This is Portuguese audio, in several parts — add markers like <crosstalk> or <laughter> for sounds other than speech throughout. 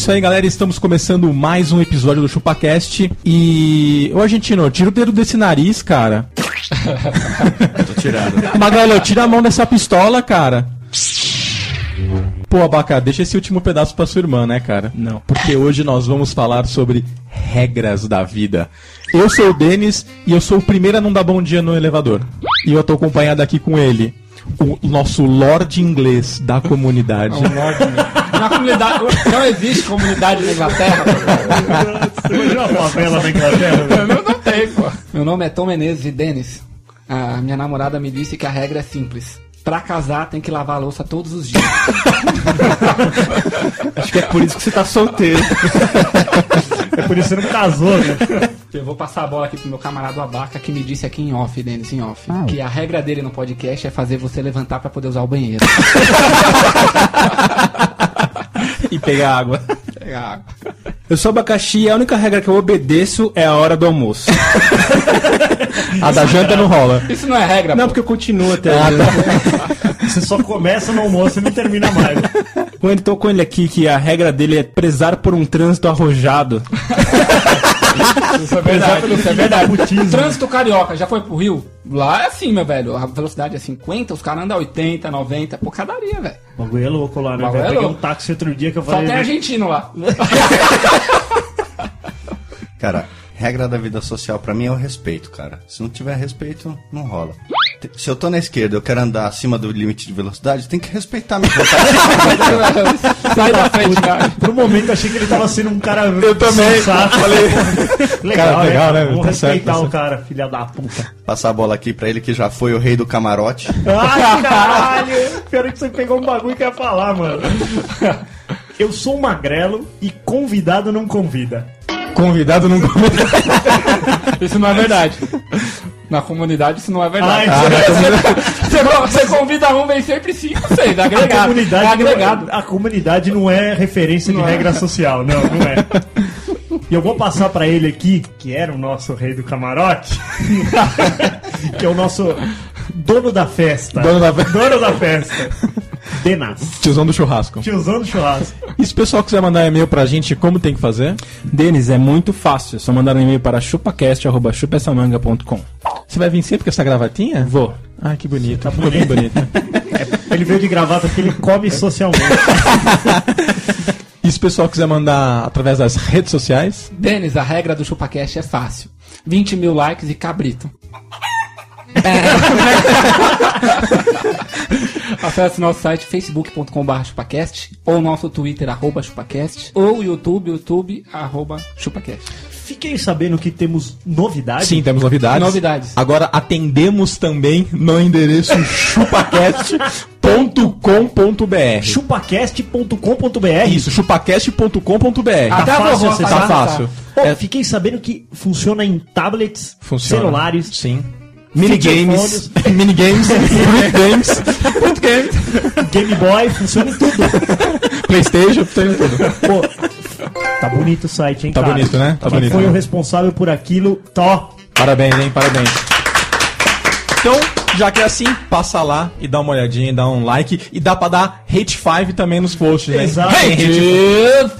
Isso aí, galera. Estamos começando mais um episódio do ChupaCast. E. Ô, argentino, tira o dedo desse nariz, cara. <laughs> Tô tirando. Magalhães, tira a mão dessa pistola, cara. Pô, Abaca, deixa esse último pedaço pra sua irmã, né, cara? Não. Porque hoje nós vamos falar sobre regras da vida. Eu sou o Denis e eu sou o primeiro a não dar bom dia no elevador. E eu tô acompanhado aqui com ele, o nosso Lorde inglês da comunidade. Na comunidade. Não existe comunidade na Inglaterra. Você imagina uma favela na Inglaterra? Eu não, não tem, pô. Meu nome é Tom Menezes e Denis. A minha namorada me disse que a regra é simples. Pra casar tem que lavar a louça todos os dias. Acho que é por isso que você tá solteiro. <laughs> É por isso que você não casou, né? <laughs> Eu vou passar a bola aqui pro meu camarada Abaca que me disse aqui em off, Denis, em off, que a regra dele no podcast é fazer você levantar pra poder usar o banheiro. <laughs> <laughs> e pegar água. Pegar água. Eu sou abacaxi e a única regra que eu obedeço é a hora do almoço. <laughs> A da janta não rola. Isso não é regra, Não, pô. porque eu continuo até. <laughs> Você só começa no almoço e não termina mais. Quando eu tô com ele aqui, que a regra dele é prezar por um trânsito arrojado. Isso é verdade, isso é verdade. Trânsito carioca, já foi pro Rio? Lá é assim, meu velho. A velocidade é 50, os caras andam a 80, 90. Pocadaria, velho. O bagulho é louco lá, né? Bagulho é Peguei um táxi outro dia que eu Só falei. tem argentino lá. Cara, regra da vida social pra mim é o respeito, cara. Se não tiver respeito, não rola. Se eu tô na esquerda e eu quero andar acima do limite de velocidade, tem que respeitar minha <laughs> vontade. Sai da frente, cara. Por um momento eu achei que ele tava sendo um cara. Eu também. sensato. <laughs> legal, Cara, legal, né? Vamos Tá certo, respeitar tá o certo. cara, filha da puta. Passar a bola aqui pra ele que já foi o rei do camarote. Ai, <laughs> caralho! Pior que você pegou um bagulho que ia falar, mano. Eu sou um magrelo e convidado não convida. Convidado não convida. Isso não é verdade. Na comunidade isso não é verdade. Ai, <laughs> Você, você convida um, vem sempre cinco, seis. a Agregado. comunidade, é agregado. Não, a comunidade não é referência de regra social, não, não é. <laughs> E eu vou passar pra ele aqui, que era o nosso rei do camarote, <laughs> que é o nosso dono da festa. Dono da festa. Dono da festa. Denas. Tiozão do churrasco. Tiozão do churrasco. E se o pessoal quiser mandar e-mail pra gente, como tem que fazer? Denis, é muito fácil. É só mandar um e-mail para chupacast.chupessamanga.com. Você vai vir sempre com essa gravatinha? Vou. Ai, que bonito. Ficou bem bonito. Ele veio de gravata porque ele come socialmente. <laughs> E se o pessoal quiser mandar através das redes sociais? Denis, a regra do ChupaCast é fácil. 20 mil likes e cabrito. Acesse nosso site facebook.com.br chupacast ou nosso twitter arroba chupacast ou o YouTube, youtube arroba chupacast. Fiquei sabendo que temos novidades. Sim, temos novidades. Novidades. Agora atendemos também no endereço chupacast.com.br. chupacast.com.br. Isso, chupacast.com.br. Até a fácil acessar? Tá fácil. Pô, É, Fiquei sabendo que funciona em tablets, funciona. celulares, Sim. Minigames. Minigames. <laughs> Fruit games. Fruit games. Game Boy, funciona em tudo. Playstation, tem tudo. Pô, tá bonito o site, hein, Tá cara? bonito, né? Tá Quem bonito, foi né? o responsável por aquilo, tó. Parabéns, hein? Parabéns. Então, já que é assim, passa lá e dá uma olhadinha, dá um like. E dá pra dar hate 5 também nos posts, né? Exato. Hate!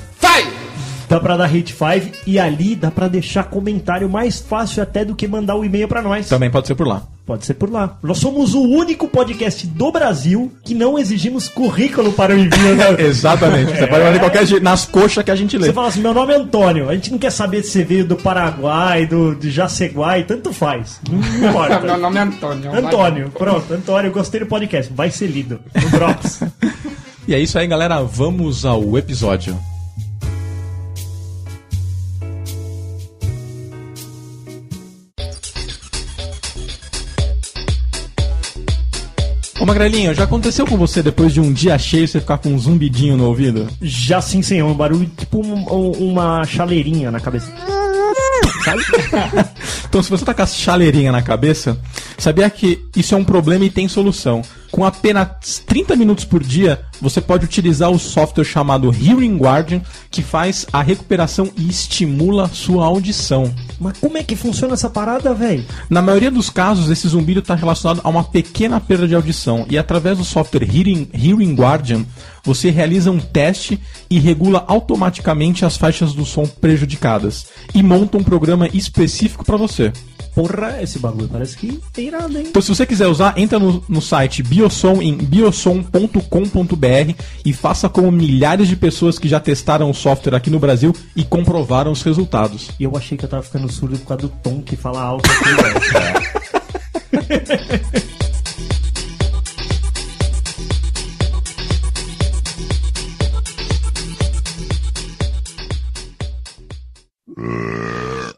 Dá pra dar hate 5 e ali dá pra deixar comentário mais fácil até do que mandar o e-mail pra nós. Também pode ser por lá. Pode ser por lá. Nós somos o único podcast do Brasil que não exigimos currículo para o envio. Né? <laughs> Exatamente. Você pode mandar qualquer jeito, nas coxas que a gente lê. Você fala assim, meu nome é Antônio. A gente não quer saber se você veio do Paraguai, do de Jaceguai, tanto faz. Não importa. <laughs> Meu nome é Antônio. Antônio, pronto, Antônio, gostei do podcast. Vai ser lido. No Drops. <laughs> E é isso aí, galera. Vamos ao episódio. Magrelinho, já aconteceu com você depois de um dia cheio você ficar com um zumbidinho no ouvido? Já sim, senhor. Um barulho tipo um- um- uma chaleirinha na cabeça. Sabe? <laughs> Então, se você tá com a chaleirinha na cabeça, sabia que isso é um problema e tem solução. Com apenas 30 minutos por dia, você pode utilizar o software chamado Hearing Guardian, que faz a recuperação e estimula sua audição. Mas como é que funciona essa parada, velho? Na maioria dos casos, esse zumbido está relacionado a uma pequena perda de audição, e através do software Hearing, Hearing Guardian, você realiza um teste e regula automaticamente as faixas do som prejudicadas, e monta um programa específico para você. Porra, esse bagulho parece que é irado, hein? Então, se você quiser usar, entra no, no site Biosom em biosom.com.br e faça como milhares de pessoas que já testaram o software aqui no Brasil e comprovaram os resultados. E eu achei que eu tava ficando surdo por causa do tom que fala alto aqui, velho. <laughs>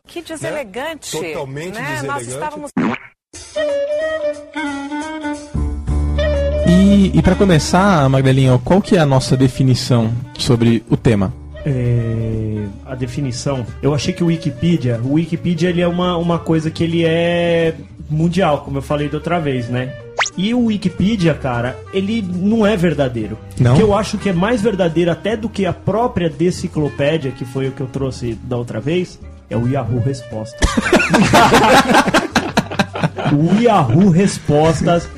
Que deselegante. Totalmente né? Nós deselegante. estávamos. E, e para começar, Magdalinha, qual que é a nossa definição sobre o tema? É, a definição. Eu achei que o Wikipedia, o Wikipedia ele é uma, uma coisa que ele é mundial, como eu falei da outra vez, né? E o Wikipedia, cara, ele não é verdadeiro. Não? O que eu acho que é mais verdadeiro até do que a própria deciclopédia, que foi o que eu trouxe da outra vez, é o Yahoo Respostas. <laughs> o Yahoo Respostas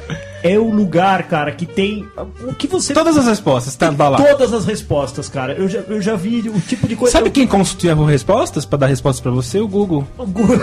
é o lugar, cara, que tem o que você Todas as respostas, tá, lá. Todas as respostas, cara. Eu já, eu já vi o tipo de coisa. Sabe quem consulta Yahoo Respostas pra dar respostas pra você? O Google. <laughs> O Google-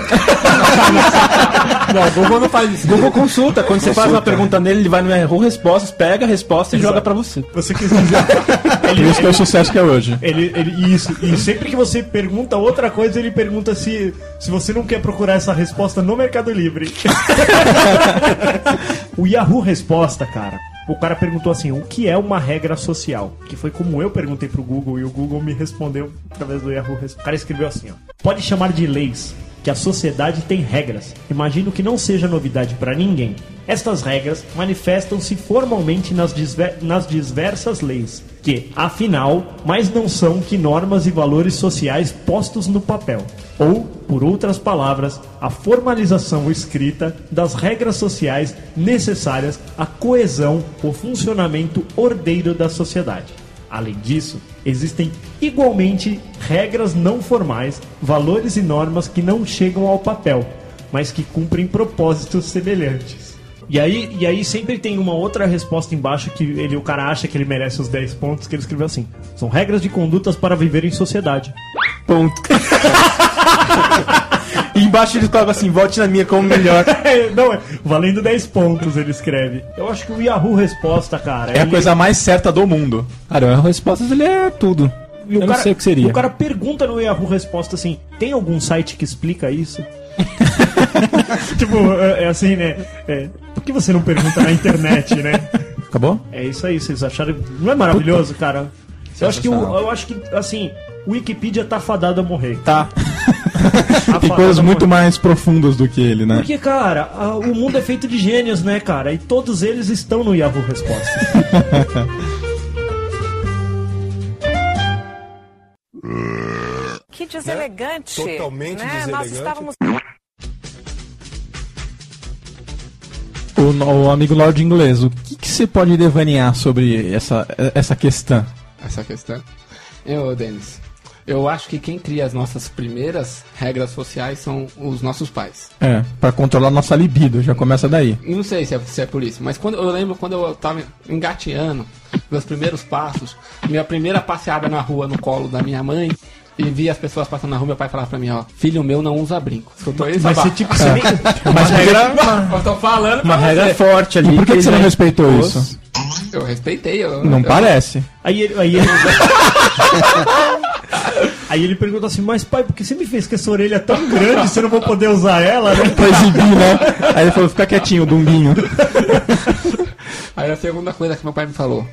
Não, o Google não faz isso. Google consulta. Quando você faz uma pergunta nele, ele vai no Yahoo Respostas, pega a resposta e joga pra você. Você quis dizer. <laughs> Por isso que é o sucesso que é hoje. Ele, ele, isso, e sempre que você pergunta outra coisa, ele pergunta se, se você não quer procurar essa resposta no Mercado Livre. <laughs> o Yahoo Resposta, cara. O cara perguntou assim: o que é uma regra social? Que foi como eu perguntei pro Google e o Google me respondeu através do Yahoo. O cara escreveu assim: ó, pode chamar de leis, que a sociedade tem regras. Imagino que não seja novidade para ninguém. Estas regras manifestam-se formalmente nas, nas diversas leis, que, afinal, mais não são que normas e valores sociais postos no papel. Ou, por outras palavras, a formalização escrita das regras sociais necessárias à coesão ou funcionamento ordeiro da sociedade. Além disso, existem igualmente regras não formais, valores e normas que não chegam ao papel, mas que cumprem propósitos semelhantes. E aí, e aí sempre tem uma outra resposta embaixo que ele, o cara acha que ele merece os 10 pontos, que ele escreveu assim: são regras de condutas para viver em sociedade. Ponto. <laughs> e embaixo ele coloca assim, vote na minha como melhor. <laughs> Não, é valendo 10 pontos, ele escreve. Eu acho que o Yahoo Resposta, cara. É a ele- coisa mais certa do mundo. Cara, o Yahoo Respostas ele é tudo. E Eu cara, não sei o que seria. O cara pergunta no Yahoo Resposta assim: tem algum site que explica isso? <laughs> tipo, é, é assim, né? É, por que você não pergunta na internet, né? Acabou? É isso aí, vocês acharam. Não é maravilhoso, cara? Eu acho que, o- eu acho que, assim, o Wikipedia tá fadado a morrer. Tá. <laughs> Tem coisas muito mais profundas do que ele, né? Porque, cara, a- o mundo é feito de gênios, né, cara? E todos eles estão no Yahoo Resposta. <laughs> Que deselegante. Totalmente né? Nós deselegante. estávamos. O, o amigo Lord Inglês, o que, que você pode devanear sobre essa, essa questão? essa questão. Eu, Denis, eu acho que quem cria as nossas primeiras regras sociais são os nossos pais. É, pra controlar nossa libido, já começa daí. Não sei se é, se é por isso, mas quando eu lembro quando eu tava engateando, meus primeiros passos, minha primeira passeada na rua no colo da minha mãe, e via as pessoas passando na rua, meu pai falava pra mim, ó, filho meu não usa brinco. Escutou isso? Mas você, tipo, você <laughs> nem. Uma regra, Eu tô falando uma regra você. forte ali. E por que, que você não respeitou Os- isso? Eu respeitei. Eu, Não eu- parece. Aí ele, aí ele... <laughs> aí ele pergunta assim, mas pai, por que você me fez com essa orelha tão grande se eu não vou poder usar ela, né? Pra exibir, né? Aí ele falou, fica quietinho, Dumbinho. Aí a segunda coisa que meu pai me falou.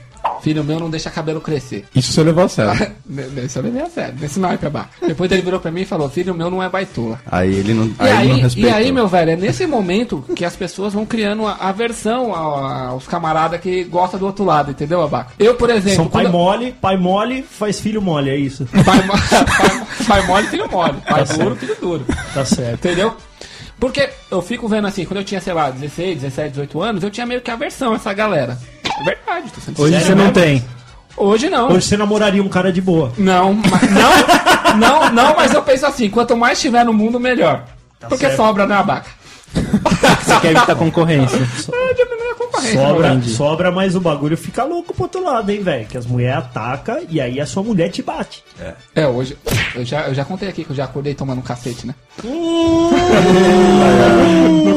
Filho meu não deixa cabelo crescer. Isso você levou a sério. <laughs> Isso eu levei a sério, nesse naipe abaca. Depois ele virou pra mim e falou: Filho meu não é baitola. Aí ele não, aí ele não aí, e aí, meu velho, é nesse momento que as pessoas vão criando a aversão ao- aos camaradas que gostam do outro lado, entendeu, Abaca? Eu, por exemplo. São pai quando- mole, pai mole faz filho mole, é isso. <laughs> pai, mo- pai, pai mole, filho mole. Pai Tá duro, certo. filho duro. Tá certo. Entendeu? Porque eu fico vendo assim, quando eu tinha, sei lá, 16, 17, 18 anos, eu tinha meio que aversão a essa galera. É verdade, tô sendo Hoje você não tem. Hoje não. Hoje você namoraria um cara de boa. Não, <laughs> mas, não, não, não, mas eu penso assim, quanto mais tiver no mundo, melhor. Porque certo. sobra, né, abaca? <laughs> Você quer evitar concorrência. <laughs> Ah, diminui a concorrência. Sobra, sobra, mas o bagulho fica louco pro outro lado, hein, velho? Que as mulheres atacam e aí a sua mulher te bate. É, hoje. Eu já, eu já contei aqui que eu já acordei tomando um cacete, né?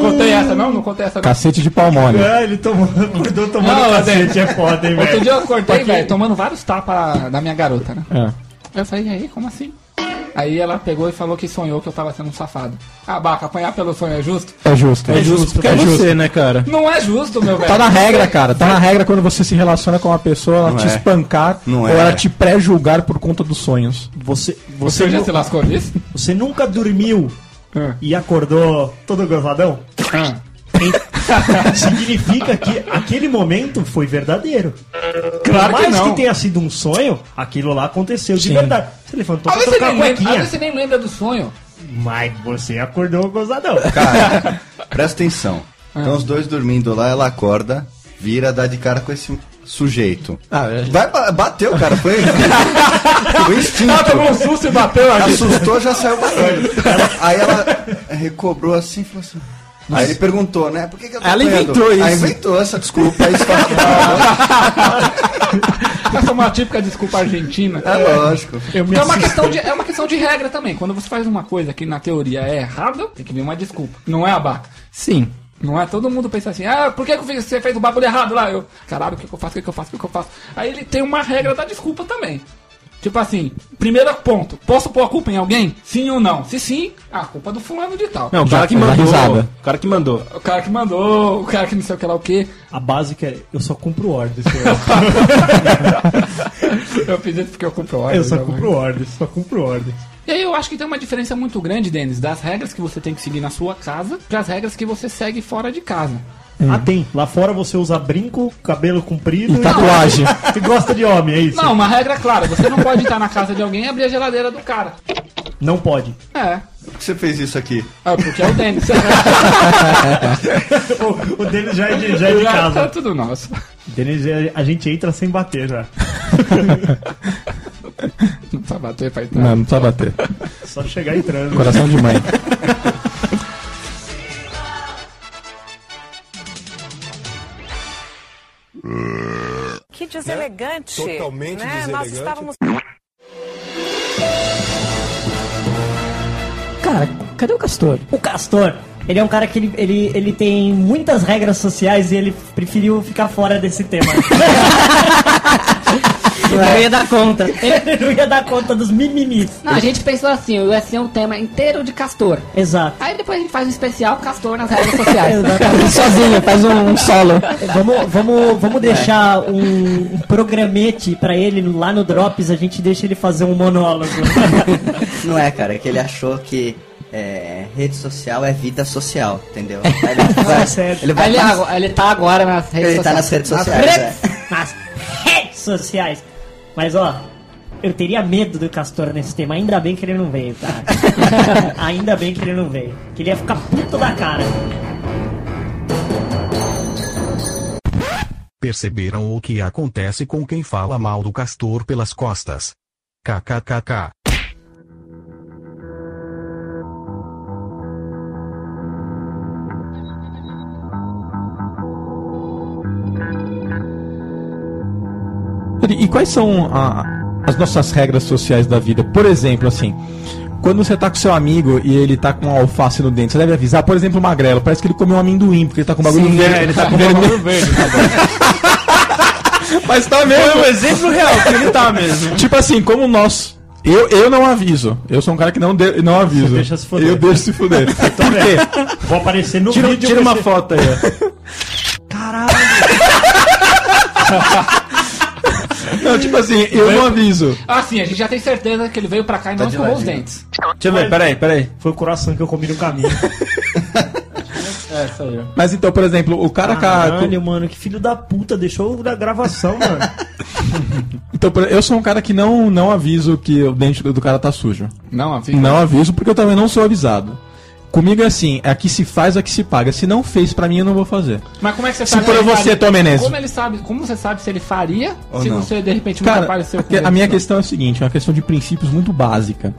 Não contei essa, não? Não contei essa, não. Cacete de palmole. É, ele tomou, acordou tomando Não, cacete, é foda, hein, <laughs> Outro velho? dia eu acordei, velho, tomando vários tapas da minha garota, né? É. Eu falei, e aí, como assim? Aí ela pegou e falou que sonhou que eu tava sendo um safado. Ah, Baca, apanhar pelo sonho é justo? É justo. É justo porque é você, né, cara? Não é justo, meu velho. Tá na regra, cara. Tá na regra quando você se relaciona com uma pessoa, ela Não te é. espancar Não ou é. ela te pré-julgar por conta dos sonhos. Você, Você você, já nu- se lascou nisso? você nunca dormiu Ah. e acordou todo gozadão? Ah. <laughs> Significa que aquele momento foi verdadeiro. Claro Por que mais não. que tenha sido um sonho, aquilo lá aconteceu de Sim. verdade. Você levantou pra a às cuequinha. vezes você nem lembra do sonho. Mas você acordou gozadão. Cara, <laughs> presta atenção. Ah. Estão os dois dormindo lá, ela acorda, vira, dá de cara com esse sujeito. Ah, é. Vai, ba- bateu, cara. Foi, <laughs> foi instinto. Ah, tomou um susto e bateu aqui. Assustou, já saiu batendo. Aí ela recobrou assim e falou assim. Aí ele perguntou, né? Por que, que eu tô Ela inventou isso. Aí inventou essa desculpa. Aí <laughs> Essa é uma típica desculpa argentina. é lógico. Eu me é uma, questão de, é uma questão de regra também. Quando você faz uma coisa que na teoria é errada, tem que vir uma desculpa. Não é abaca. Sim. Não é? Todo mundo pensa assim, ah, por que, que eu fiz- você fez o bagulho errado lá? Eu, caralho, o que, que eu faço, o que, que eu faço, o que, que eu faço? Aí ele tem uma regra da desculpa também. Tipo assim, primeiro ponto, posso pôr a culpa em alguém? Sim ou não? Se sim, a culpa é do fulano de tal. Não, o cara que mandou. O cara que mandou. O cara que mandou, o cara que não sei o que lá o que. A básica é, eu só cumpro ordens. <laughs> Eu fiz isso porque eu compro ordem. eu só né, cumpro ordens, só cumpro ordens. E aí eu acho que tem uma diferença muito grande, Denis, das regras que você tem que seguir na sua casa para as regras que você segue fora de casa. Ah, tem. Lá fora você usa brinco, cabelo comprido E tatuagem. <laughs> e gosta de homem, é isso? Não, uma regra clara, você não pode entrar na casa de alguém e abrir a geladeira do cara. Não pode. É. Por que você fez isso aqui? É porque é o Denis. <laughs> o, o deles já é de, já é de Tá casa. tudo nosso. Já- a gente entra sem bater já. <laughs> Não precisa bater pra entrar. Não, não precisa bater. Só chegar entrando. Coração de mãe. Que deselegante. Totalmente né? Nós deselegante. estávamos. Cara, cadê o Castor? O Castor, ele é um cara que ele, ele, ele tem muitas regras sociais e ele preferiu ficar fora desse tema. <laughs> Não ia dar conta. ele não ia dar conta dos mimimis. Não, a gente pensou assim, ia ser um tema inteiro de Castor. Exato. Aí depois a gente faz um especial Castor nas redes sociais. Exatamente. <laughs> Sozinho, faz um, um solo. Vamos, vamos, vamos deixar um, um programete pra ele lá no Drops, a gente deixa ele fazer um monólogo. Não é, cara, é que ele achou que é, rede social é vida social, entendeu? <laughs> Ele vai, certo. ele vai ele, pass- agora- ele tá agora nas redes ele tá sociais. nas redes Nas sociais. é. redes, nas redes sociais. Mas ó, eu teria medo do Castor nesse tema. Ainda bem que ele não veio, cara. <laughs> Ainda bem que ele não veio. Que ele ia ficar puto da cara. Perceberam o que acontece com quem fala mal do castor pelas costas? KKKK. E quais são a- as nossas regras sociais da vida? Por exemplo, assim, quando você tá com seu amigo e ele tá com um alface no dente, você deve avisar, por exemplo, o magrelo, parece que ele comeu um amendoim, porque ele tá com bagulho Sim, verde. é, ele tá com bagulho verde, <laughs> Mas tá Foi mesmo. um exemplo real que ele tá mesmo. Tipo assim, como nós. Eu, eu não aviso. Eu sou um cara que não, de, não aviso. Você deixa se fuder. Eu deixo se fuder. Então, Por quê? Vou aparecer no Tira, vídeo. tira uma você- foto aí, ó. <laughs> Não, tipo assim, eu não aviso. Ah, sim, a gente já tem certeza que ele veio pra cá e não de escovou os dentes. Deixa eu ver, peraí, peraí. Foi o coração que eu comi no caminho. <laughs> É, isso aí. ó. Mas então, por exemplo, o cara. ca- Caralho, mano, que filho da puta, deixou da gravação, mano. <laughs> Então, por- eu sou um cara que não, não aviso que o dente do cara tá sujo. Não, afim. Não aviso porque eu também não sou avisado. Comigo é assim, é aqui se faz, é que se paga. Se não fez pra mim, eu não vou fazer. Mas como é que você Se sabe for ele você? Tom Menezes. Como ele sabe? Como você sabe se ele faria Ou se não. você de repente Cara, apareceu ele? a minha questão é a seguinte, é uma questão de princípios muito básica.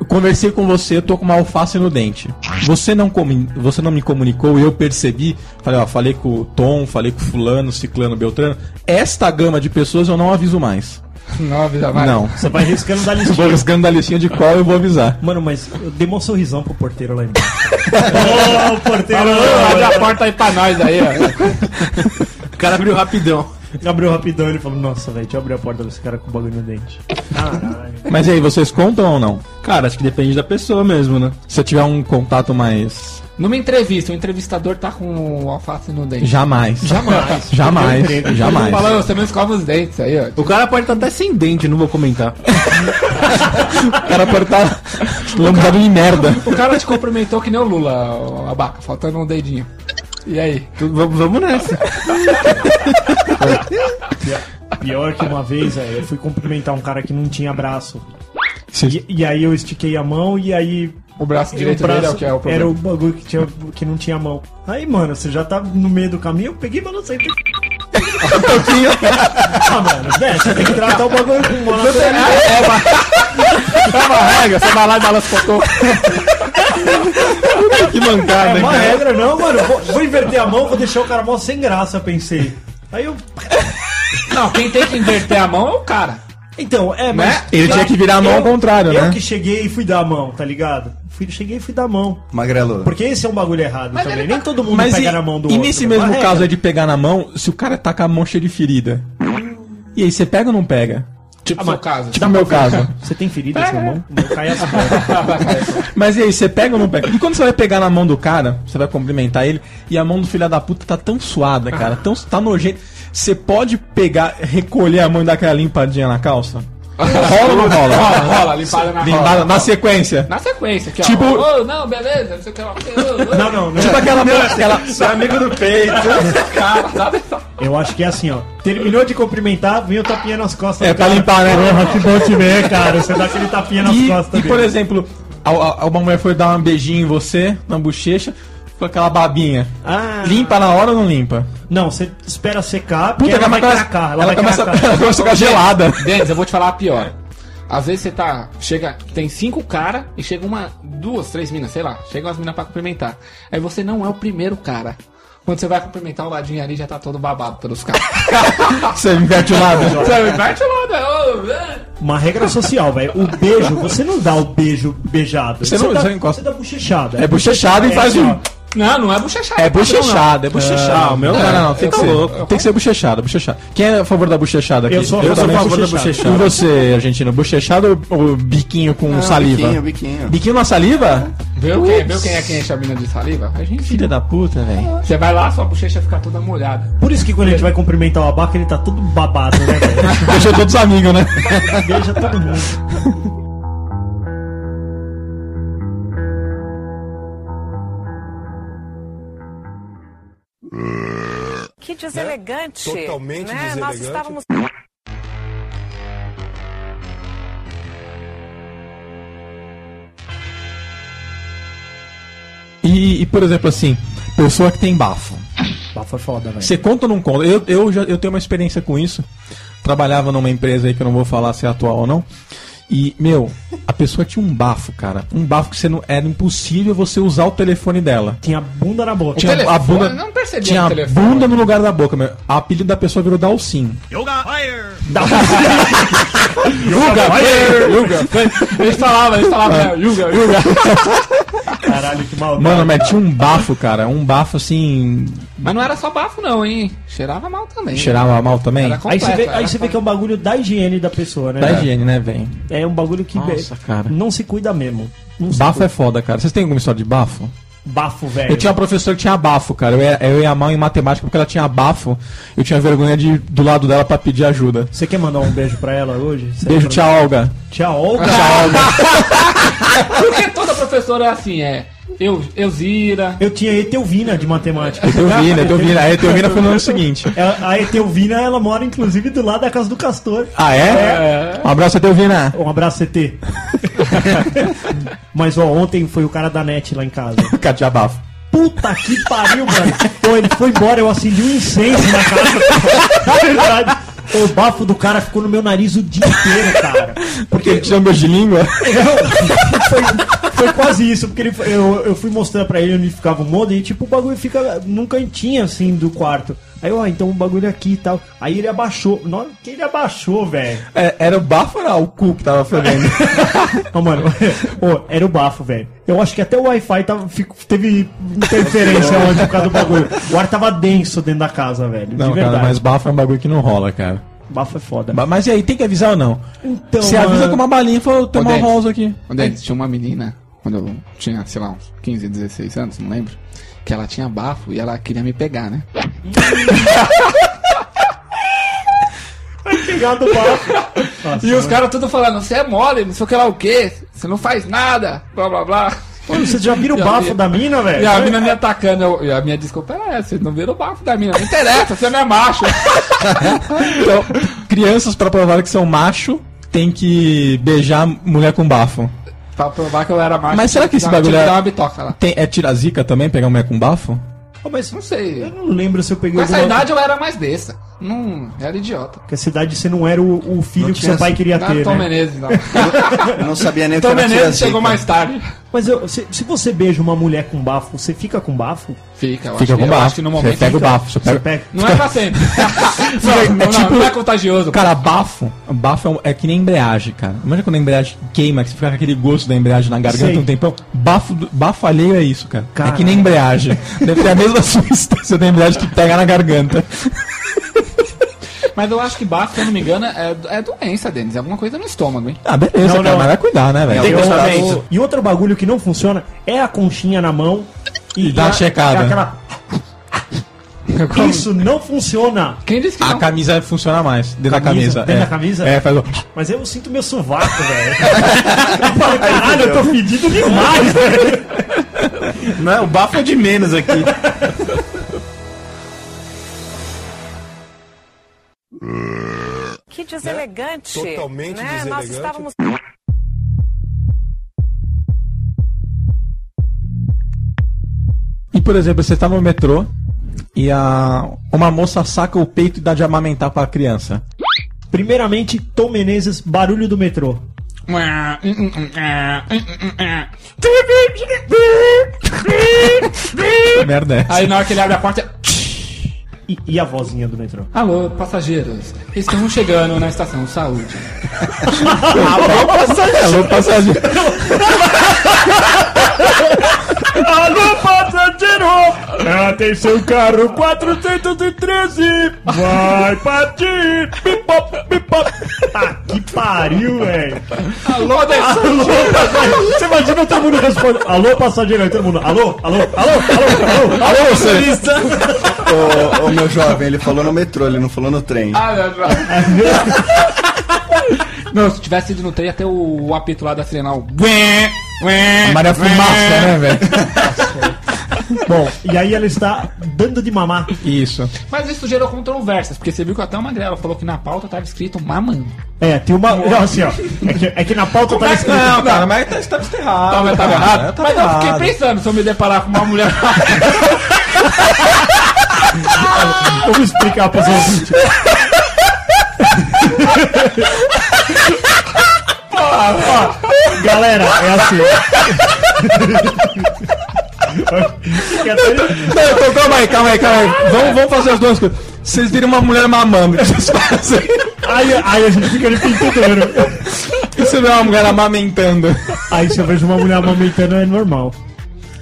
Eu conversei com você, eu tô com uma alface no dente. Você não, você não me comunicou e eu percebi. Falei, ó, falei com o Tom, falei com o fulano, ciclano, beltrano. Esta gama de pessoas eu não aviso mais. Não avisa mais. Não. Você vai riscando da <laughs> Vou listinha. riscando da listinha de qual eu vou avisar. Mano, mas eu dei um sorrisão pro porteiro lá embaixo. <laughs> Ô, porteiro! Abre a porta aí pra nós aí, ó. O cara abriu rapidão. Abriu rapidão ele falou: Nossa, velho, deixa eu abrir a porta desse cara com o bagulho no dente. Caralho. Mas e aí, vocês contam ou não? Cara, acho que depende da pessoa mesmo, né? Se eu tiver um contato mais. Numa entrevista, o entrevistador tá com o alface no dente. Jamais. Jamais. <laughs> Jamais. Jamais. Fala, "Ô, você não escova os dentes aí, ó. O cara pode estar até sem dente, não vou comentar. <laughs> O cara pode estar lambado em merda. O cara te cumprimentou que nem o Lula, a baca, faltando um dedinho. E aí? Tu- Vamos vamos nessa. Pior que uma vez, velho, eu fui cumprimentar um cara que não tinha braço. E, e aí eu estiquei a mão e aí. O braço o direito braço dele é o que é o problema. Era o bagulho que, tinha, que não tinha mão. Aí, mano, você já tá no meio do caminho, eu peguei e balancei. <laughs> ah, mano, velho, você tem que tratar o bagulho com mão na É uma regra, você vai lá e balança o cocô. <laughs> Que mancada, É hein, uma cara? regra, não, mano. Vou, vou inverter a mão, vou deixar o cara mó sem graça, pensei. Aí eu. Não, quem tem que inverter a mão é o cara. Então, é, mas. Né? Ele tinha que virar a mão eu- ao contrário, eu né? que cheguei e fui dar a mão, tá ligado? Fui, cheguei e fui dar a mão. Magrelo. Porque esse é um bagulho errado Mas também. ele Nem tá- todo mundo Mas pega e, na mão do e outro. nesse é mesmo regra. caso aí de pegar na mão, se o cara tá com a mão cheia de ferida. E aí, você pega ou não pega? Tipo o seu caso. Tipo meu caso. <laughs> Você tem ferida na sua É. mão? O meu cai as. <laughs> Mas e aí, você pega ou não pega? E quando você vai pegar na mão do cara, você vai cumprimentar ele, e a mão do filho da puta tá tão suada, cara, tão, tá nojento. Você pode pegar, recolher a mão e dar aquela limpadinha na calça? Rola ou não rola? Rola, rola, limpada na Limpada rola. na sequência. Na sequência, aqui, Tipo- ó. Ô, não, beleza, não sei o que lá. Ô, ô, Não, não, não. Tipo aquela aquela. Seu amigo do peito. <laughs> Cara, sabe? Eu acho que é assim, ó. Terminou de cumprimentar, vem o tapinha nas costas. É, do pra cara. limpar, né? Porra, que bom te ver, cara. Você dá aquele tapinha nas E, costas e, dele. por exemplo, a, a- uma mulher foi dar um beijinho em você, na bochecha, com aquela babinha. Ah. Limpa na hora ou não limpa? Não, você espera secar, porque Puta, ela vai começa- cracar. Ela, ela vai começa, cracar. ela <laughs> começa a ficar gelada. Denis, eu vou te falar a pior. Às vezes você tá. Chega. Tem cinco caras e chega uma. duas, três minas, sei lá. Chegam as minas pra cumprimentar. Aí você não é o primeiro cara. Quando você vai cumprimentar o ladinho ali, já tá todo babado pelos caras. <laughs> Você inverte o lado. Você inverte o lado, é, é. Uma regra social, velho. O beijo, você não dá o beijo beijado. Você não- dá, você encosta. Você dá bochechada. É bochechado e faz assim, um. Não, não é bochechado. É bochechado, é bochechado. Ah, o meu não, não. não, não, tem que ser. louco. Tem que ser bochechado, bochechado. Quem é a favor da bochechada aqui? Eu sou- eu sou a favor da E bochechada. você, argentino, bochechado ou, ou biquinho com saliva? Biquinho, biquinho. Biquinho na saliva? Viu quem, viu quem é quem enche a mina de saliva? A gente. Filha da puta, velho. Você vai lá, sua bochecha fica toda molhada. Por isso que quando a gente vai cumprimentar o abaca, ele tá todo babado, né, velho? <laughs> Deixou todos amigos, né? Beija todo mundo. Que deselegante. Totalmente né? Nós deselegante. estávamos. E, e, por exemplo, assim, pessoa que tem bafo. Bafo é foda, velho. Você conta ou não conta? Eu, eu já eu tenho uma experiência com isso. Trabalhava numa empresa aí que eu não vou falar se é atual ou não. E, meu, a pessoa tinha um bafo, cara. Um bafo que você não, era impossível você usar o telefone dela. Tinha bunda na boca. Tinha a telefone, bunda, não percebia tinha no a telefone. bunda no lugar da boca, meu. A apelido da pessoa virou Dalcin. Yuga, <laughs> Yuga. Eles falavam, eles falavam, é, Yuga, Yuga. Caralho, que maldade. Mano, mas tinha um bafo, cara. Um bafo assim. Mas não era só bafo, não, hein? Cheirava mal também. Cheirava mal também. Era Aí completo, você, vê, era aí você vê que é um bagulho da higiene da pessoa, né? Da velho? higiene, né, velho? É um bagulho que Nossa, cara. não se cuida mesmo. Não Bafo cuida. é foda, cara. Vocês têm alguma história de bafo? Bafo, velho. Eu tinha uma professora que tinha bafo, cara. Eu ia, eu ia mal em matemática porque ela tinha bafo. Eu tinha vergonha de ir do lado dela pra pedir ajuda. Você quer mandar um beijo pra ela hoje? Você Beijo, lembra? tia Olga. Tia Olga. <laughs> Porque toda professora é assim, é. Eu, Elzira. Eu tinha Etelvina de matemática. Etelvina, Etelvina. A Etelvina foi no ano seguinte. Ela- A Etelvina, ela mora inclusive do lado da casa do Castor. Ah, é? Um abraço, Etelvina. Um abraço, CT. <laughs> Mas ó, ontem foi o cara da net lá em casa. Cara, tinha bafo. Puta que pariu, mano. Pô, ele foi embora, eu acendi um incenso na casa. Verdade. O bafo do cara ficou no meu nariz o dia inteiro, cara. Porque ele tinha um beijo de língua. foi, foi quase isso, porque ele, eu, eu fui mostrar pra ele onde ficava o modem e tipo, o bagulho fica num cantinho assim do quarto. Aí, ó, então o bagulho aqui e tal. Aí ele abaixou. Na hora que ele abaixou, velho. É, era o bafo ou era o cu que tava fedendo? <laughs> Ô, mano, ô, era o bafo, velho. Eu acho que até o Wi-Fi tava, fico- teve interferência ontem por causa do bagulho. O ar tava denso dentro da casa, velho. Não, de verdade. cara, mas bafo é um bagulho que não rola, cara. Bafo é foda. Ba- Mas e aí, tem que avisar ou não? Então, Você avisa mano, com uma balinha e fala, tem uma rosa aqui. Ô, Denis, tinha uma menina, quando eu tinha, sei lá, uns 15, 16 anos, não lembro, que ela tinha bafo e ela queria me pegar, né? pegado o bafo. Nossa, E os caras tudo falando, você é mole, não sei o que lá o quê, você não faz nada, blá blá blá. Pô, Você já vira o a bafo minha- da mina, velho? E a mina me atacando, eu- e a minha desculpa é essa, vocês não viram o bafo da mina, não interessa, você não é macho. <laughs> Então, crianças, pra provar que são macho, tem que beijar mulher com bafo. Pra provar que eu era macho. Mas será que esse bagulho é- dar uma bitoca lá. Tem, é tira zica também, pegar mulher com bafo? Ô, mas Não sei. eu não lembro se eu peguei Com essa alguma- idade eu era mais besta. Não, era idiota. Porque essa idade você não era o, o filho Não que seu pai essa- queria Não, ter, Tom né? Menezes, não. Eu não sabia nem o que Tom era Menezes chegou mais tarde. Mas eu- se, se você beija uma mulher com bafo, você fica com bafo? Fica, eu Fica acho, com bafo. acho que no Você momento. pega o bafo. Você Você pega... pega. Não é pra sempre. <laughs> não, É não, tipo- não é contagioso. Cara, bafo. Bafo é, é que nem embreagem, cara. Imagina quando a embreagem queima, que você fica com aquele gosto da embreagem na garganta Sei. um tempão. Bafo, do- bafo alheio é isso, cara. É que nem embreagem. <laughs> Deve ter a mesma <laughs> substância da embreagem que pega na garganta. Mas eu acho que bafo, se eu não me engano, é, é doença, Denis. É alguma coisa no estômago, hein? Ah, beleza, Não, cara. não. Mas vai cuidar, né, velho? Tem. E outro bagulho que não funciona é a conchinha na mão E dá a- checada. é aquela- <laughs> Isso não funciona. Quem disse que A não? camisa funciona mais. Dentro da Camisa? camisa. Dentro é. da camisa? É, faz o... Mas eu sinto meu sovaco, <laughs> velho. Eu falei, Caralho, eu tô fedido demais, <laughs> velho. Não, o bafo é de menos aqui. Que deselegante. Totalmente né? Nós deselegante. estávamos. E, por exemplo, você tá no metrô e a... uma moça saca o peito e dá de amamentar pra criança. Primeiramente, Tom Menezes, barulho do metrô. Merda é? Aí na hora que ele abre a porta. E, e a vozinha do metrô? Alô, passageiros. Estamos chegando na estação Saúde. <laughs> Alô, passageiro. Alô, <laughs> passageiro! Atenção, carro 413! Vai partir! Pipop, pipop! Tá que pariu, velho! Alô, Alô, passageiro! Você imagina todo mundo responde: Alô, passageiro! Aí todo mundo: Alô, alô, alô, alô, alô, alô, motorista! Ô, ô, meu jovem, ele falou no metrô, ele não falou no trem. Ah, não, não. <laughs> Não, se tivesse ido no trem até o, apito lá da Maria Fumaça, né, velho? <laughs> Bom, e aí ela está dando de mamar. Isso. Mas isso gerou controvérsias, porque você viu que até uma Magrela falou que na pauta tava escrito mamando. É, tem uma. Não, assim, ó. É que, é que na pauta tá escrito. Não, cara, mas tá, tá, tá errado. Tava, tava cara. errado? Tá mas eu errado. fiquei pensando, se eu me deparar com uma mulher... <laughs> Vamos explicar para os ouvintes. <laughs> Ó, galera, é assim. Não, então, calma aí, calma aí, calma aí. Vamos, vamos fazer as duas coisas. Vocês viram uma mulher mamando, o que vocês fazem? aí, aí a gente fica de pintudeiro. E você vê uma mulher amamentando? Aí se eu vejo uma mulher amamentando é normal.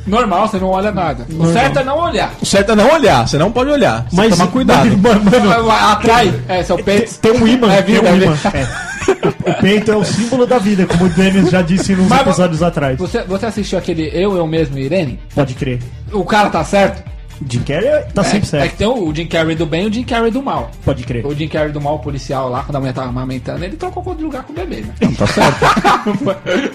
Normal, você não olha nada. O Normal. certo é não olhar. O certo é não olhar, você não pode olhar. Você Mas toma cuidado. Mas, <laughs> mano, Atrai, é, seu peito. tem um imã, É tem um é imã. vida. <laughs> É. O peito é o símbolo da vida, como o Denis já disse nos Mas- episódios atrás. Você, você assistiu aquele Eu, Eu Mesmo e Irene? Pode crer. O cara tá certo? Jim Carrey tá sempre é, É certo. que tem o Jim Carrey do bem e o Jim Carrey do mal. Pode crer. O Jim Carrey do mal, o policial lá, quando a mulher tava amamentando, ele trocou de lugar com o bebê, né? Tá certo.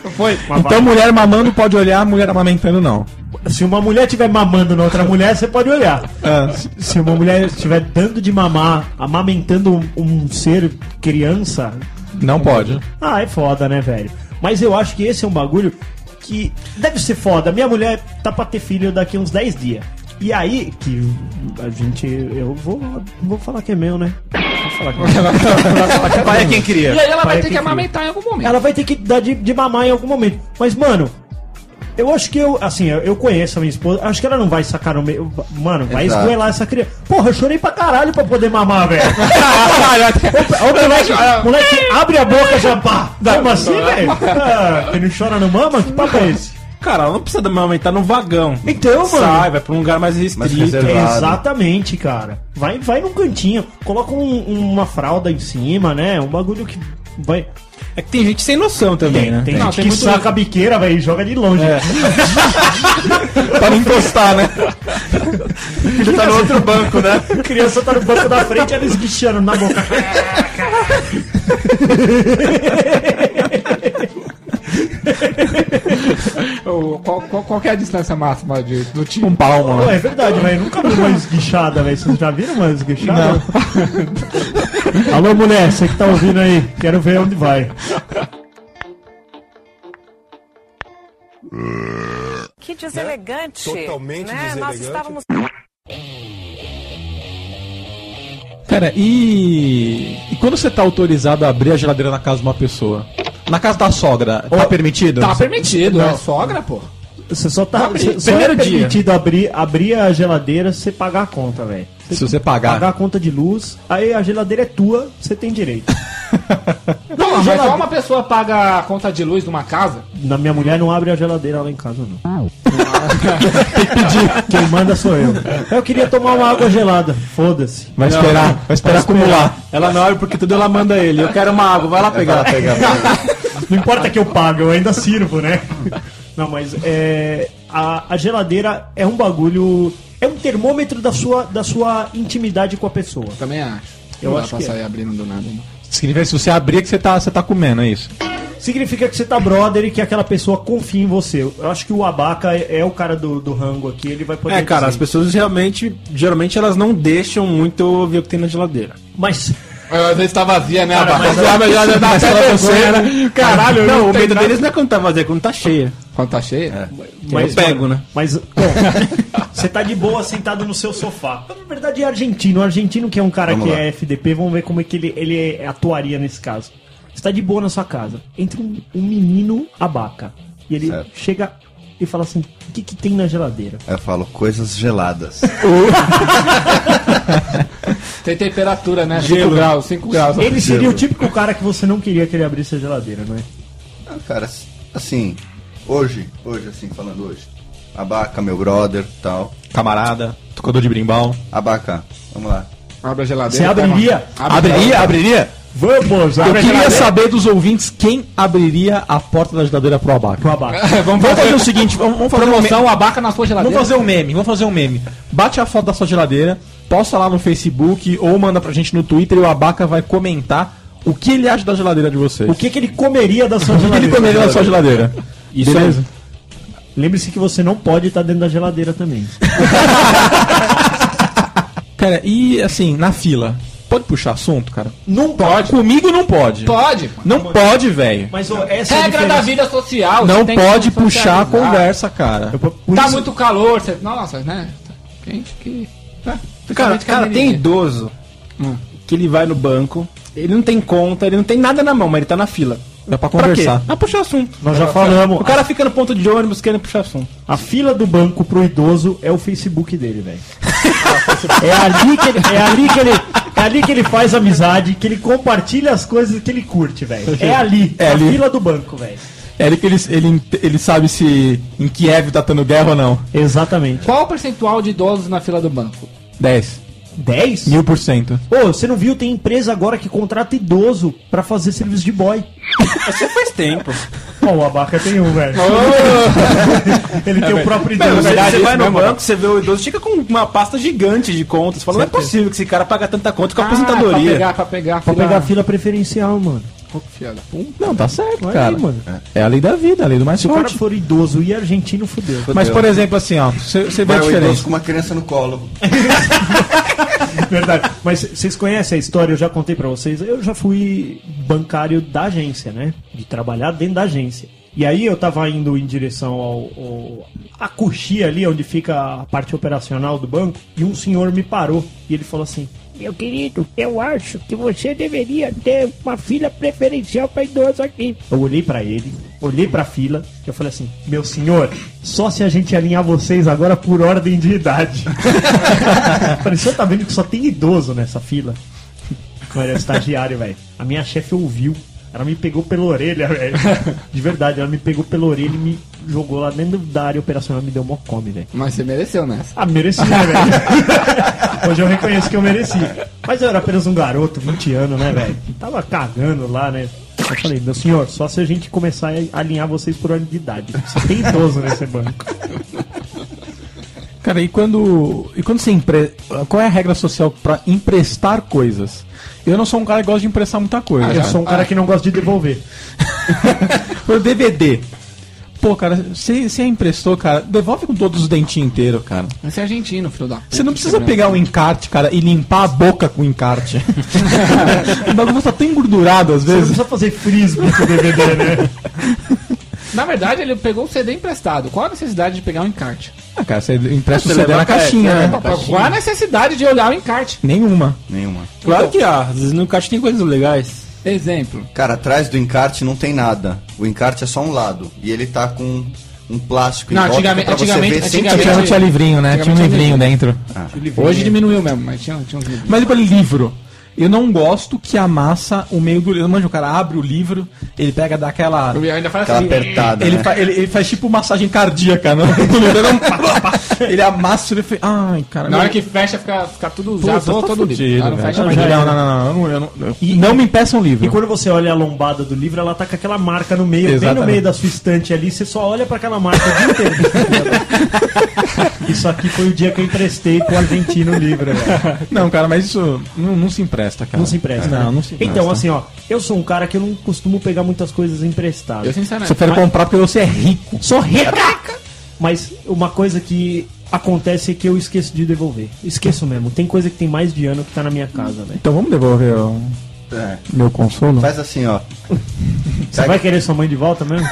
Não <laughs> foi? Mas Então mulher mamando pode olhar, mulher amamentando não. Se uma mulher estiver mamando na outra mulher, você pode olhar. Se- Se uma mulher estiver dando de mamar, amamentando um, um ser criança, Não pode. ah, é foda, né, velho? Mas eu acho que esse é um bagulho que deve ser foda. Minha mulher tá pra ter filho daqui a uns 10 dias. E aí, que a gente. Eu vou, vou falar que é meu, né? Vou falar que é meu. <laughs> Pai é quem E queria. aí ela vai Pai ter que que cria. amamentar em algum momento. Ela vai ter que dar de, de mamar em algum momento. Mas, mano, eu acho que eu, assim, eu, conheço a minha esposa, acho que ela não vai sacar no meio. Mano, vai Exato. esgoelar essa criança. Porra, eu chorei pra caralho pra poder mamar, velho. <laughs> Moleque, moleque, abre a boca já, pá. Como assim, velho? Ah, Quem não chora não mama? Que papo é esse? Cara, ela não precisa amamentar no vagão. Então, mano. Sai, vai pra um lugar mais restrito. reservado. Exatamente, cara. Vai, vai num cantinho, coloca um- uma fralda em cima, né? Um bagulho que vai. É que tem gente sem noção também, Tem, né? tem Não, gente tem que muito saca a biqueira, velho, e joga de longe. <laughs> Pra não encostar, né? Ele tá no outro banco, né? A criança tá no banco da frente, ela esguichando na boca. <laughs> Qual, qual, qual que é a distância máxima de, do time? Um palmo. Pô, é verdade, velho. Nunca vi uma esguichada, velho. Vocês já viram uma esguichada? <laughs> Alô, mulher, você que tá ouvindo aí, quero ver onde vai. Que deselegante. Totalmente né? Nós deselegante. estávamos. Cara, e... e quando você tá autorizado a abrir a geladeira na casa de uma pessoa? Na casa da sogra, tá permitido? Tá Você- permitido, é sogra, pô. Você só tá. Você, só primeiro é dia. permitido abrir, abrir a geladeira se você pagar a conta, velho. Se você pagar. Pagar a conta de luz, aí a geladeira é tua, você tem direito. <laughs> Não, mas geladeira- só uma pessoa paga a conta de luz numa casa? Na minha mulher não abre a geladeira lá em casa, não. Pedir. Quem manda sou eu. Eu queria tomar uma água gelada. Foda-se. Vai esperar, vai esperar acumular. Ela não abre porque tudo ela manda ele. Eu quero uma água, vai lá pegar. Não importa que eu pague, eu ainda sirvo, né? Não, mas é, a, a geladeira é um bagulho. É um termômetro da sua, da sua intimidade com a pessoa. Também acho. Eu não acho dá que pra é. sair abrindo do nada. Não. Significa que se você abrir que você tá, você tá comendo, é isso? Significa que você tá brother e que aquela pessoa confia em você. Eu acho que o Abaca é, é o cara do, do rango aqui, ele vai poder. É, cara, as dizer. pessoas realmente, geralmente elas não deixam muito ver o que tem na geladeira. Mas. Às vezes tá vazia, né? Cara, a mas- <laughs> Mas né? Não o tem medo nada. deles não é quando tá vazia, é quando tá cheia. Quando tá cheia? Mas eu pego, né? Mas, bom, você tá de boa sentado no seu sofá. Na verdade, é argentino. O argentino, que é um cara Vamos que lá. é FDP, vamos ver como é que ele, ele atuaria nesse caso. Você tá de boa na sua casa. Entra um, um menino abaca. E ele Certo. chega e fala assim: o que, que tem na geladeira? Eu falo coisas geladas. <laughs> Tem temperatura, né? Gelo. 5 graus, 5 graus. Ele seria o típico cara que você não queria que ele abrisse a geladeira, não é? Ah, cara, assim, hoje, hoje, assim, falando hoje. Abaca, meu brother, tal. Camarada, tocador de brimbal. Abaca, vamos lá. Abre a geladeira. Você abriria? Abriria, abriria? Vamos, Eu abre queria geladeira saber dos ouvintes quem abriria a porta da geladeira pro abaca. pro abaca. Vamos <laughs> Vamos fazer o seguinte, vamos, vamos fazer um meme. promoção, abaca na sua geladeira. Vamos fazer um meme, vamos fazer um meme. Bate a foto da sua geladeira, posta lá no Facebook ou manda pra gente no Twitter e o Abaca vai comentar o que ele acha da geladeira de vocês. O que, que ele comeria da sua O que ele geladeira? comeria da sua geladeira? Isso Beleza? Lembre-se que você não pode estar dentro da geladeira também. <laughs> Cara, e assim, na fila, pode puxar assunto, cara? Não pode. Comigo não pode. Pode. Não pode, velho. Mas ó, essa é Regra da diferença. vida social. Não você tem que pode puxar a conversa, cara. Por Tá isso- muito calor, você... Nossa, né? Quente que... É, Cara, cara é tem idoso que ele vai no banco, ele não tem conta, ele não tem nada na mão, mas ele tá na fila. É pra Pra quê? conversar. Ah, puxar assunto. Nós já falamos. O cara fica no ponto de ônibus querendo puxar assunto. A fila do banco pro idoso é o Facebook dele, velho. é ali que ele, é ali que ele, é ali que ele faz amizade, que ele compartilha as coisas que ele curte, velho. É ali, É a ali. fila do banco, velho. É ele que ele, ele, ele sabe se em Kiev tá tendo guerra ou não. Exatamente. Qual o percentual de idosos na fila do banco? 10. 10? Mil por cento. Ô, você não viu? Tem empresa agora que contrata idoso pra fazer serviço de boy. <laughs> Você faz tempo. Ó, o Abaca tem um, velho. <laughs> Ele tem o próprio Não, idoso. você, verdade, você isso vai no mesmo, banco, você vê o idoso, fica com uma pasta gigante de contas. Você fala, não é possível que esse cara paga tanta conta com a Ah, pra aposentadoria. pegar, pra pegar. Pra pegar a fila preferencial, mano. Não, tá certo, Olha cara. aí, mano. É a lei da vida, a lei do mais Se o cara forte. for idoso e argentino, fudeu. Mas, por exemplo, assim, ó, você vê Vai a o idoso diferença. com uma criança no colo. <laughs> <laughs> Verdade. Mas vocês conhecem a história, eu já contei pra vocês. Eu já fui bancário da agência, né? De trabalhar dentro da agência. E aí eu tava indo em direção ao, ao a coxia ali, onde fica a parte operacional do banco, e um senhor me parou e ele falou assim: Meu querido, eu acho que você deveria ter uma fila preferencial para idoso aqui. Eu olhei pra ele, olhei pra fila, e eu falei assim: Meu senhor, só se a gente alinhar vocês agora por ordem de idade. <laughs> falei, o senhor tá vendo que só tem idoso nessa fila? Não era estagiário, velho. A minha chefe ouviu. Ela me pegou pela orelha, velho. <laughs> De verdade, ela me pegou pela orelha e me jogou lá dentro da área operacional e me deu mó come, velho. Mas você mereceu nessa. Ah, mereci, né, velho? <laughs> Hoje eu reconheço que eu mereci. Mas eu era apenas um garoto, 20 anos, né, velho? Tava cagando lá, né? Eu falei, meu senhor, só se a gente começar a alinhar vocês por ordem de idade. Você tem idoso nesse banco. Cara, e quando. E quando você empre... Qual é a regra social pra emprestar coisas? Eu não sou um cara que gosta de emprestar muita coisa. Eu sou um cara que não gosta de devolver. <laughs> Por DVD. Pô, cara, você você emprestou, cara, devolve com todos os dentinhos inteiros, cara. Esse é argentino, filho da puta. Você não precisa pegar o encarte, cara, e limpar a boca com o encarte. <laughs> o bagulho tá tão engordurado às Você não vezes. precisa fazer frisbee com o DVD, né? Na verdade, ele pegou o CD emprestado. Qual a necessidade de pegar o encarte? Ah, cara, você empresta o Você CD na caixinha, é, né? Qual a necessidade de olhar o encarte? Nenhuma. Nenhuma. Claro que há. Às vezes no caixa tem coisas legais. Exemplo. Cara, atrás do encarte não tem nada. O encarte é só um lado. E ele tá com um plástico Não, em volta antigamente- pra você antigamente- ver antigamente-. Antigamente tinha livrinho, né? Tinha um livrinho dentro. Hoje diminuiu mesmo, mas tinha, tinha uns livros. Mas depois livro. Eu não gosto que amassa o meio do livro. Manja, o cara abre o livro, ele pega daquela. Ainda falo Aquela assim. apertada, Ele, né? fa- ele, ele faz tipo massagem cardíaca, né? <laughs> ele amassa e ele faz. Ai, cara. Na não- hora que fecha, fica, fica tudo. Puta, já tá zoa todo livro. Ah, não fecha não, não, não, não, eu não, eu não, não me impeça um livro. E quando você olha a lombada do livro, ela tá com aquela marca no meio, bem no Exatamente. meio da sua estante ali, você só olha pra aquela marca o dia inteiro. <laughs> Isso aqui foi o dia que eu emprestei pro argentino o livro, velho. <laughs> Não, cara, mas isso não, não se empresta, cara. Não se empresta. Não, né? não se empresta. Então, assim, ó, eu sou um cara que eu não costumo pegar muitas coisas emprestadas. Eu, sinceramente. Você prefere Mas- comprar porque você é rico. Sou rica! Mas uma coisa que acontece é que eu esqueço de devolver. Esqueço mesmo. Tem coisa que tem mais de ano que tá na minha casa, velho. Então vamos devolver o É. meu consolo? Faz assim, ó. Você vai querer sua mãe de volta mesmo?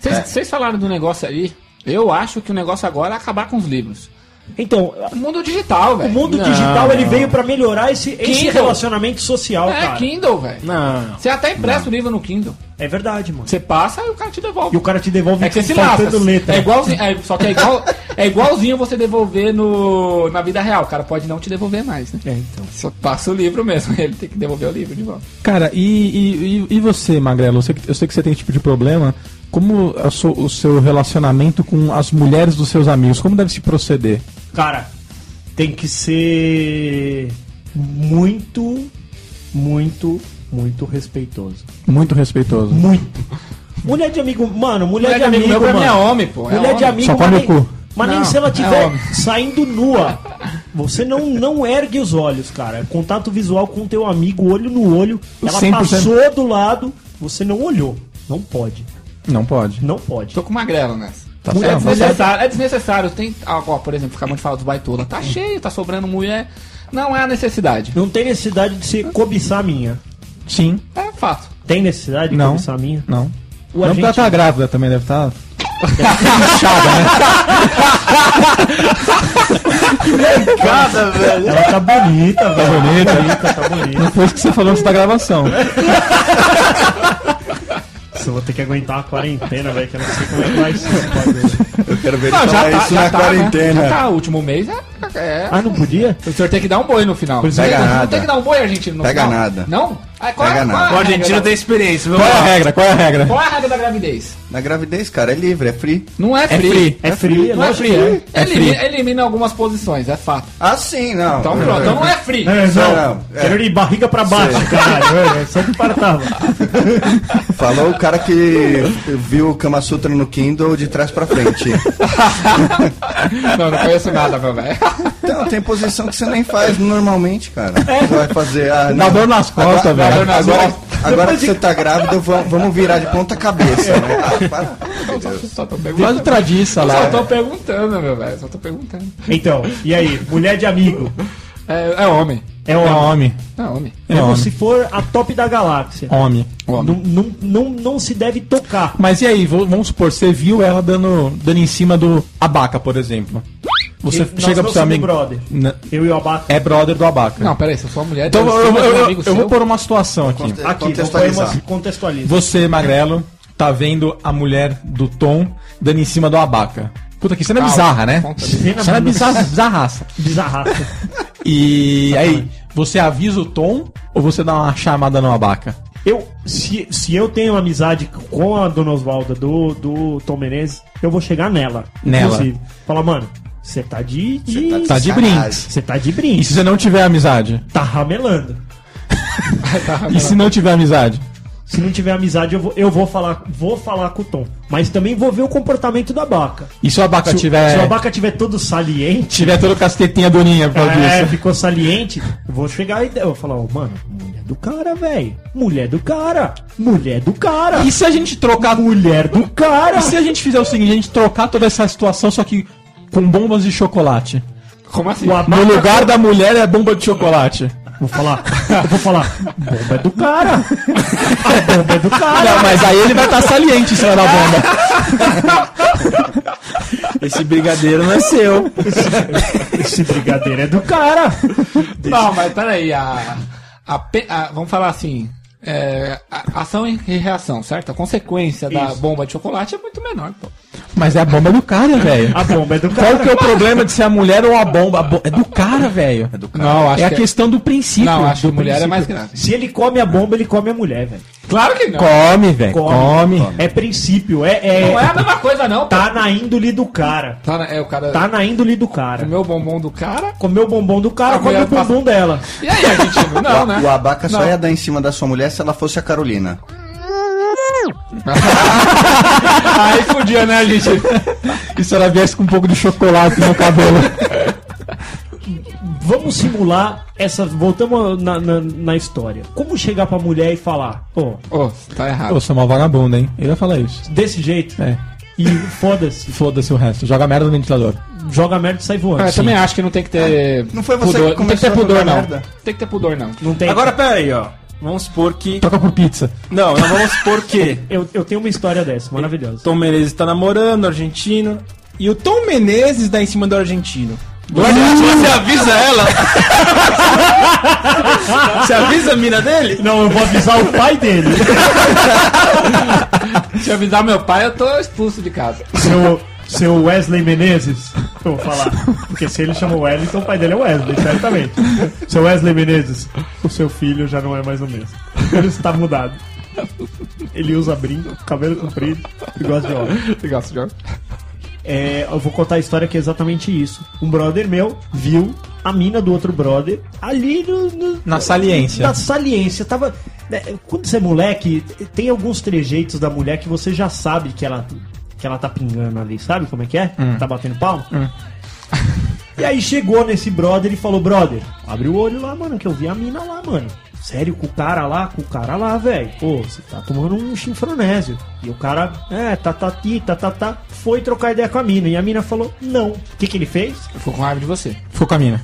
Vocês vocês falaram do negócio aí. Eu acho que o negócio agora é acabar com os livros. Então, O mundo digital, o velho. mundo Não, digital ele não. veio pra melhorar esse, esse relacionamento social, É cara. Kindle, velho. Não. Você até empresta o livro no Kindle. É verdade, mano. Você passa e o cara te devolve. E o cara te devolve É que você se lasca. letra. É igualzinho, é, só que é, igual, é igualzinho você devolver no, na vida real. O cara pode não te devolver mais, né? É, então. Só passa o livro mesmo. <laughs> Ele tem que devolver o livro de volta. Cara, e, e, e- e você, Magrelo? Eu sei, que, eu sei que você tem esse tipo de problema. Como é o seu, o seu relacionamento com as mulheres dos seus amigos? Como deve se proceder? Cara, tem que ser muito, muito, muito respeitoso. Muito respeitoso. Muito. Mulher de amigo, mano, mulher, de amigo, meu pra mim mano. é homem, pô. É Mulher de homem. amigo, Só mas come nem, o cu. mas nem Não, se ela é tiver homem. saindo nua. Você não, não ergue os olhos, cara. Contato visual com teu amigo, olho no olho. Ela 100%. passou do lado, você não olhou. Não pode. Não pode. Não pode. Tô com magrelo nessa. Tá é, tá desnecessário, é desnecessário. Tem, ah, ó, por exemplo, acabamos de falar dos baitola. Tá cheio, tá sobrando mulher. Não é a necessidade. Não tem necessidade de se cobiçar a minha. Sim. É fato. Tem necessidade de Não. cobiçar a minha? Não. O não porque ela argentino- tá grávida também, deve estar. Cada, <laughs> velho. Ela tá bonita, velho. bonita. bonita, tá bonita. Não foi isso que você falou antes da gravação. <laughs> Nossa, eu vou ter que aguentar uma quarentena, velho, que eu não sei como é que vai ser. Eu quero ver Não, já tá, isso já na tá, quarentena. Né? Já tá, o último mês é. é Ah, não podia? o senhor tem que dar um boi no final. Pega não, nada. Não tem que dar um boi, argentino, no Pega final. nada. Não? Aí, qual, é- Pega qual é não. a O regra argentino da- tem experiência. Qual é a regra? Qual é a regra? Qual é a regra da gravidez? Na gravidez, cara, é livre, é free. Não é É free. free. É frio, Não é free. que é. É elimina, free. elimina algumas posições, é fato. Ah, sim, não. Então pronto, então não é free. É, não, Não, é. quero ir barriga pra baixo, caralho. <laughs> É, só que partava. Falou o cara que viu o Kama Sutra no Kindle de trás pra frente. <laughs> Não, não conheço nada, meu velho. Então, tem posição que você nem faz normalmente, cara. Você vai fazer a. Dá dor nas costas, velho. Agora, agora, agora que você tá grávida, vamos, virar de ponta cabeça, né? Ah, para. Só tô Faz perguntando. o tradiça Só lá. tô perguntando, meu velho. Só tô perguntando. Então, e aí? Mulher de amigo. É, é homem. É É homem. homem. É homem. É É como homem. se for a top da galáxia. Homem. Não, não, não, não se deve tocar. Mas e aí, vamos supor, você viu ela dando, dando em cima do abaca, por exemplo. Você E nós chega pro seu amigo. brother. N- Eu e o Abaca. É brother do abaca. Não, peraí, se eu sou uma mulher, Então eu, eu- de eu- amigo eu vou pôr uma situação aqui. Aqui, vou pôr Contextualizar. uma contextualiza. Você, Magrelo, tá vendo a mulher do Tom dando em cima do abaca. Puta, que cena Calma, bizarra, né? Cena bizarra, bizarraça. Bizarraça. <laughs> E aí, você avisa o Tom ou você dá uma chamada no abaca? Eu, se, se eu tenho amizade com a Dona Osvalda do, do Tom Menezes, eu vou chegar nela. Nela. Inclusive. Falar, mano, você tá de. de Tá de brinks. Você tá de E brinco. se você não tiver amizade? <laughs> Tá ramelando. E se não tiver amizade? Se não tiver amizade, eu vou, eu vou falar, vou falar com o Tom. Mas também vou ver o comportamento do Abaca. E se o abaca Se, tiver. se o Abaca tiver todo saliente, tiver todo castetinha doninha por causa é, disso? ficou saliente, eu vou chegar e eu vou falar, ó, mano, mulher do cara, velho. Mulher do cara. Mulher do cara. E se a gente trocar. Mulher do cara. E se a gente fizer o seguinte, a gente trocar toda essa situação, só que com bombas de chocolate? Como assim? O Abaca- No <laughs> lugar da mulher é bomba de chocolate. Vou falar, eu vou falar, bomba é do cara. A <laughs> bomba é do cara. Não, mas aí ele vai estar saliente em cima da bomba. <laughs> Esse brigadeiro não é seu. Esse brigadeiro é do cara. Não, mas peraí, a, a, a- vamos falar assim, é, a- ação e reação, certo? A consequência da Isso. bomba de chocolate é muito menor, pô. Mas é a bomba do cara, <laughs> velho. A bomba é do Qual cara. que é o problema de ser a mulher ou a bomba? A bo- É do cara, velho. É do cara. Não, acho É a que questão do princípio. Não, acho que do mulher é princípio. mais grave. Se ele come a bomba, ele come a mulher, velho. Claro que não. Come, velho. Come. É princípio, é, é- Não é a mesma coisa, não. pô. Tá na índole do cara. Tá, na- é o cara. Tá na índole do cara. Comeu o bombom do cara. Comeu o bombom do cara, A come mulher o bumbum dela. E aí, argentino? Não, <laughs> o, né? o abaca só Não. ia dar em cima da sua mulher se ela fosse a Carolina. <laughs> aí podia, né, argentino? E se ela viesse com um pouco de chocolate no cabelo? <laughs> Vamos simular essa. Voltamos na, na, na história. Como chegar pra mulher e falar, pô, Ô, tá errado. Pô, você é uma vagabunda, hein? Ele vai falar isso. desse jeito? É. E foda-se. Foda-se o resto. Joga merda no ventilador. Joga merda e sai voando. Ah, eu também acho que não tem que ter. Não foi você pudor. que Não tem que ter começou a pudor, jogar não. merda? Tem que ter pudor, não. Não tem. Agora, pera aí, ó. Vamos supor que... Troca por pizza. Não, não vamos supor que... <laughs> Eu, eu tenho uma história dessa, maravilhosa. Tom Menezes tá namorando, argentino. E o Tom Menezes dá em cima do argentino. Você avisa ela. <laughs> Você avisa a mina dele? Não, eu vou avisar o pai dele. Se eu avisar meu pai, eu tô expulso de casa. Seu, seu Wesley Menezes. Eu vou falar. Porque se ele chama Wesley, então o pai dele é Wesley, certamente. Seu Wesley Menezes, o seu filho já não é mais o mesmo. Ele está mudado. Ele usa brinco, cabelo comprido e gosta de homem. Legal, senhor. É, eu vou contar a história que é exatamente isso. Um brother meu viu a mina do outro brother ali no, no- Na saliência. Na saliência. Tava. né, Quando você é moleque, tem alguns trejeitos da mulher que você já sabe que ela, que ela tá pingando ali. Sabe como é que é? Tá batendo palma? <laughs> E aí chegou nesse brother e falou: Brother, abre o olho lá, mano, que eu vi a mina lá, mano. Sério, com o cara lá, com o cara lá, velho. Pô, você tá tomando um chinfronésio. E o cara, é, tá, tá, ti, tá, tá, tá. Foi trocar ideia com a mina. E a mina falou: Não. O que que ele fez? Ficou com raiva de você. Ficou com a mina.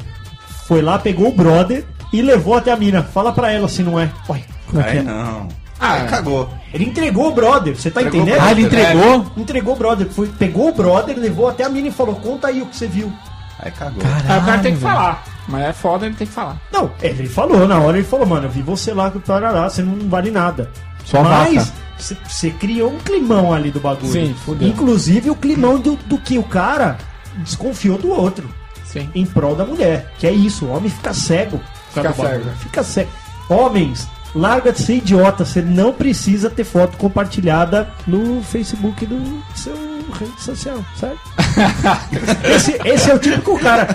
Foi lá, pegou o brother e levou até a mina. Fala pra ela se não é. Ué, como é que é? não. Ah, Aí cagou. Ele entregou o brother, você tá Entregou entendendo? Ah, ele entregou? Entregou o brother, foi, pegou o brother, levou até a mina e falou: Conta aí o que você viu. Aí cagou. Aí o cara tem que falar. Mas é foda, ele tem que falar. Não, ele falou, na hora ele falou, mano, eu vi você lá com o Tarará, você não vale nada. Só Mas você- criou um climão ali do bagulho. Sim, fudeu. Inclusive o climão do, do que o cara desconfiou do outro. Sim. Em prol da mulher. Que é isso, o homem fica cego. Fica bagulho. cego. Fica cego. Homens, larga de ser idiota. Você não precisa ter foto compartilhada no Facebook do seu rede social, certo? <laughs> esse, esse é o típico cara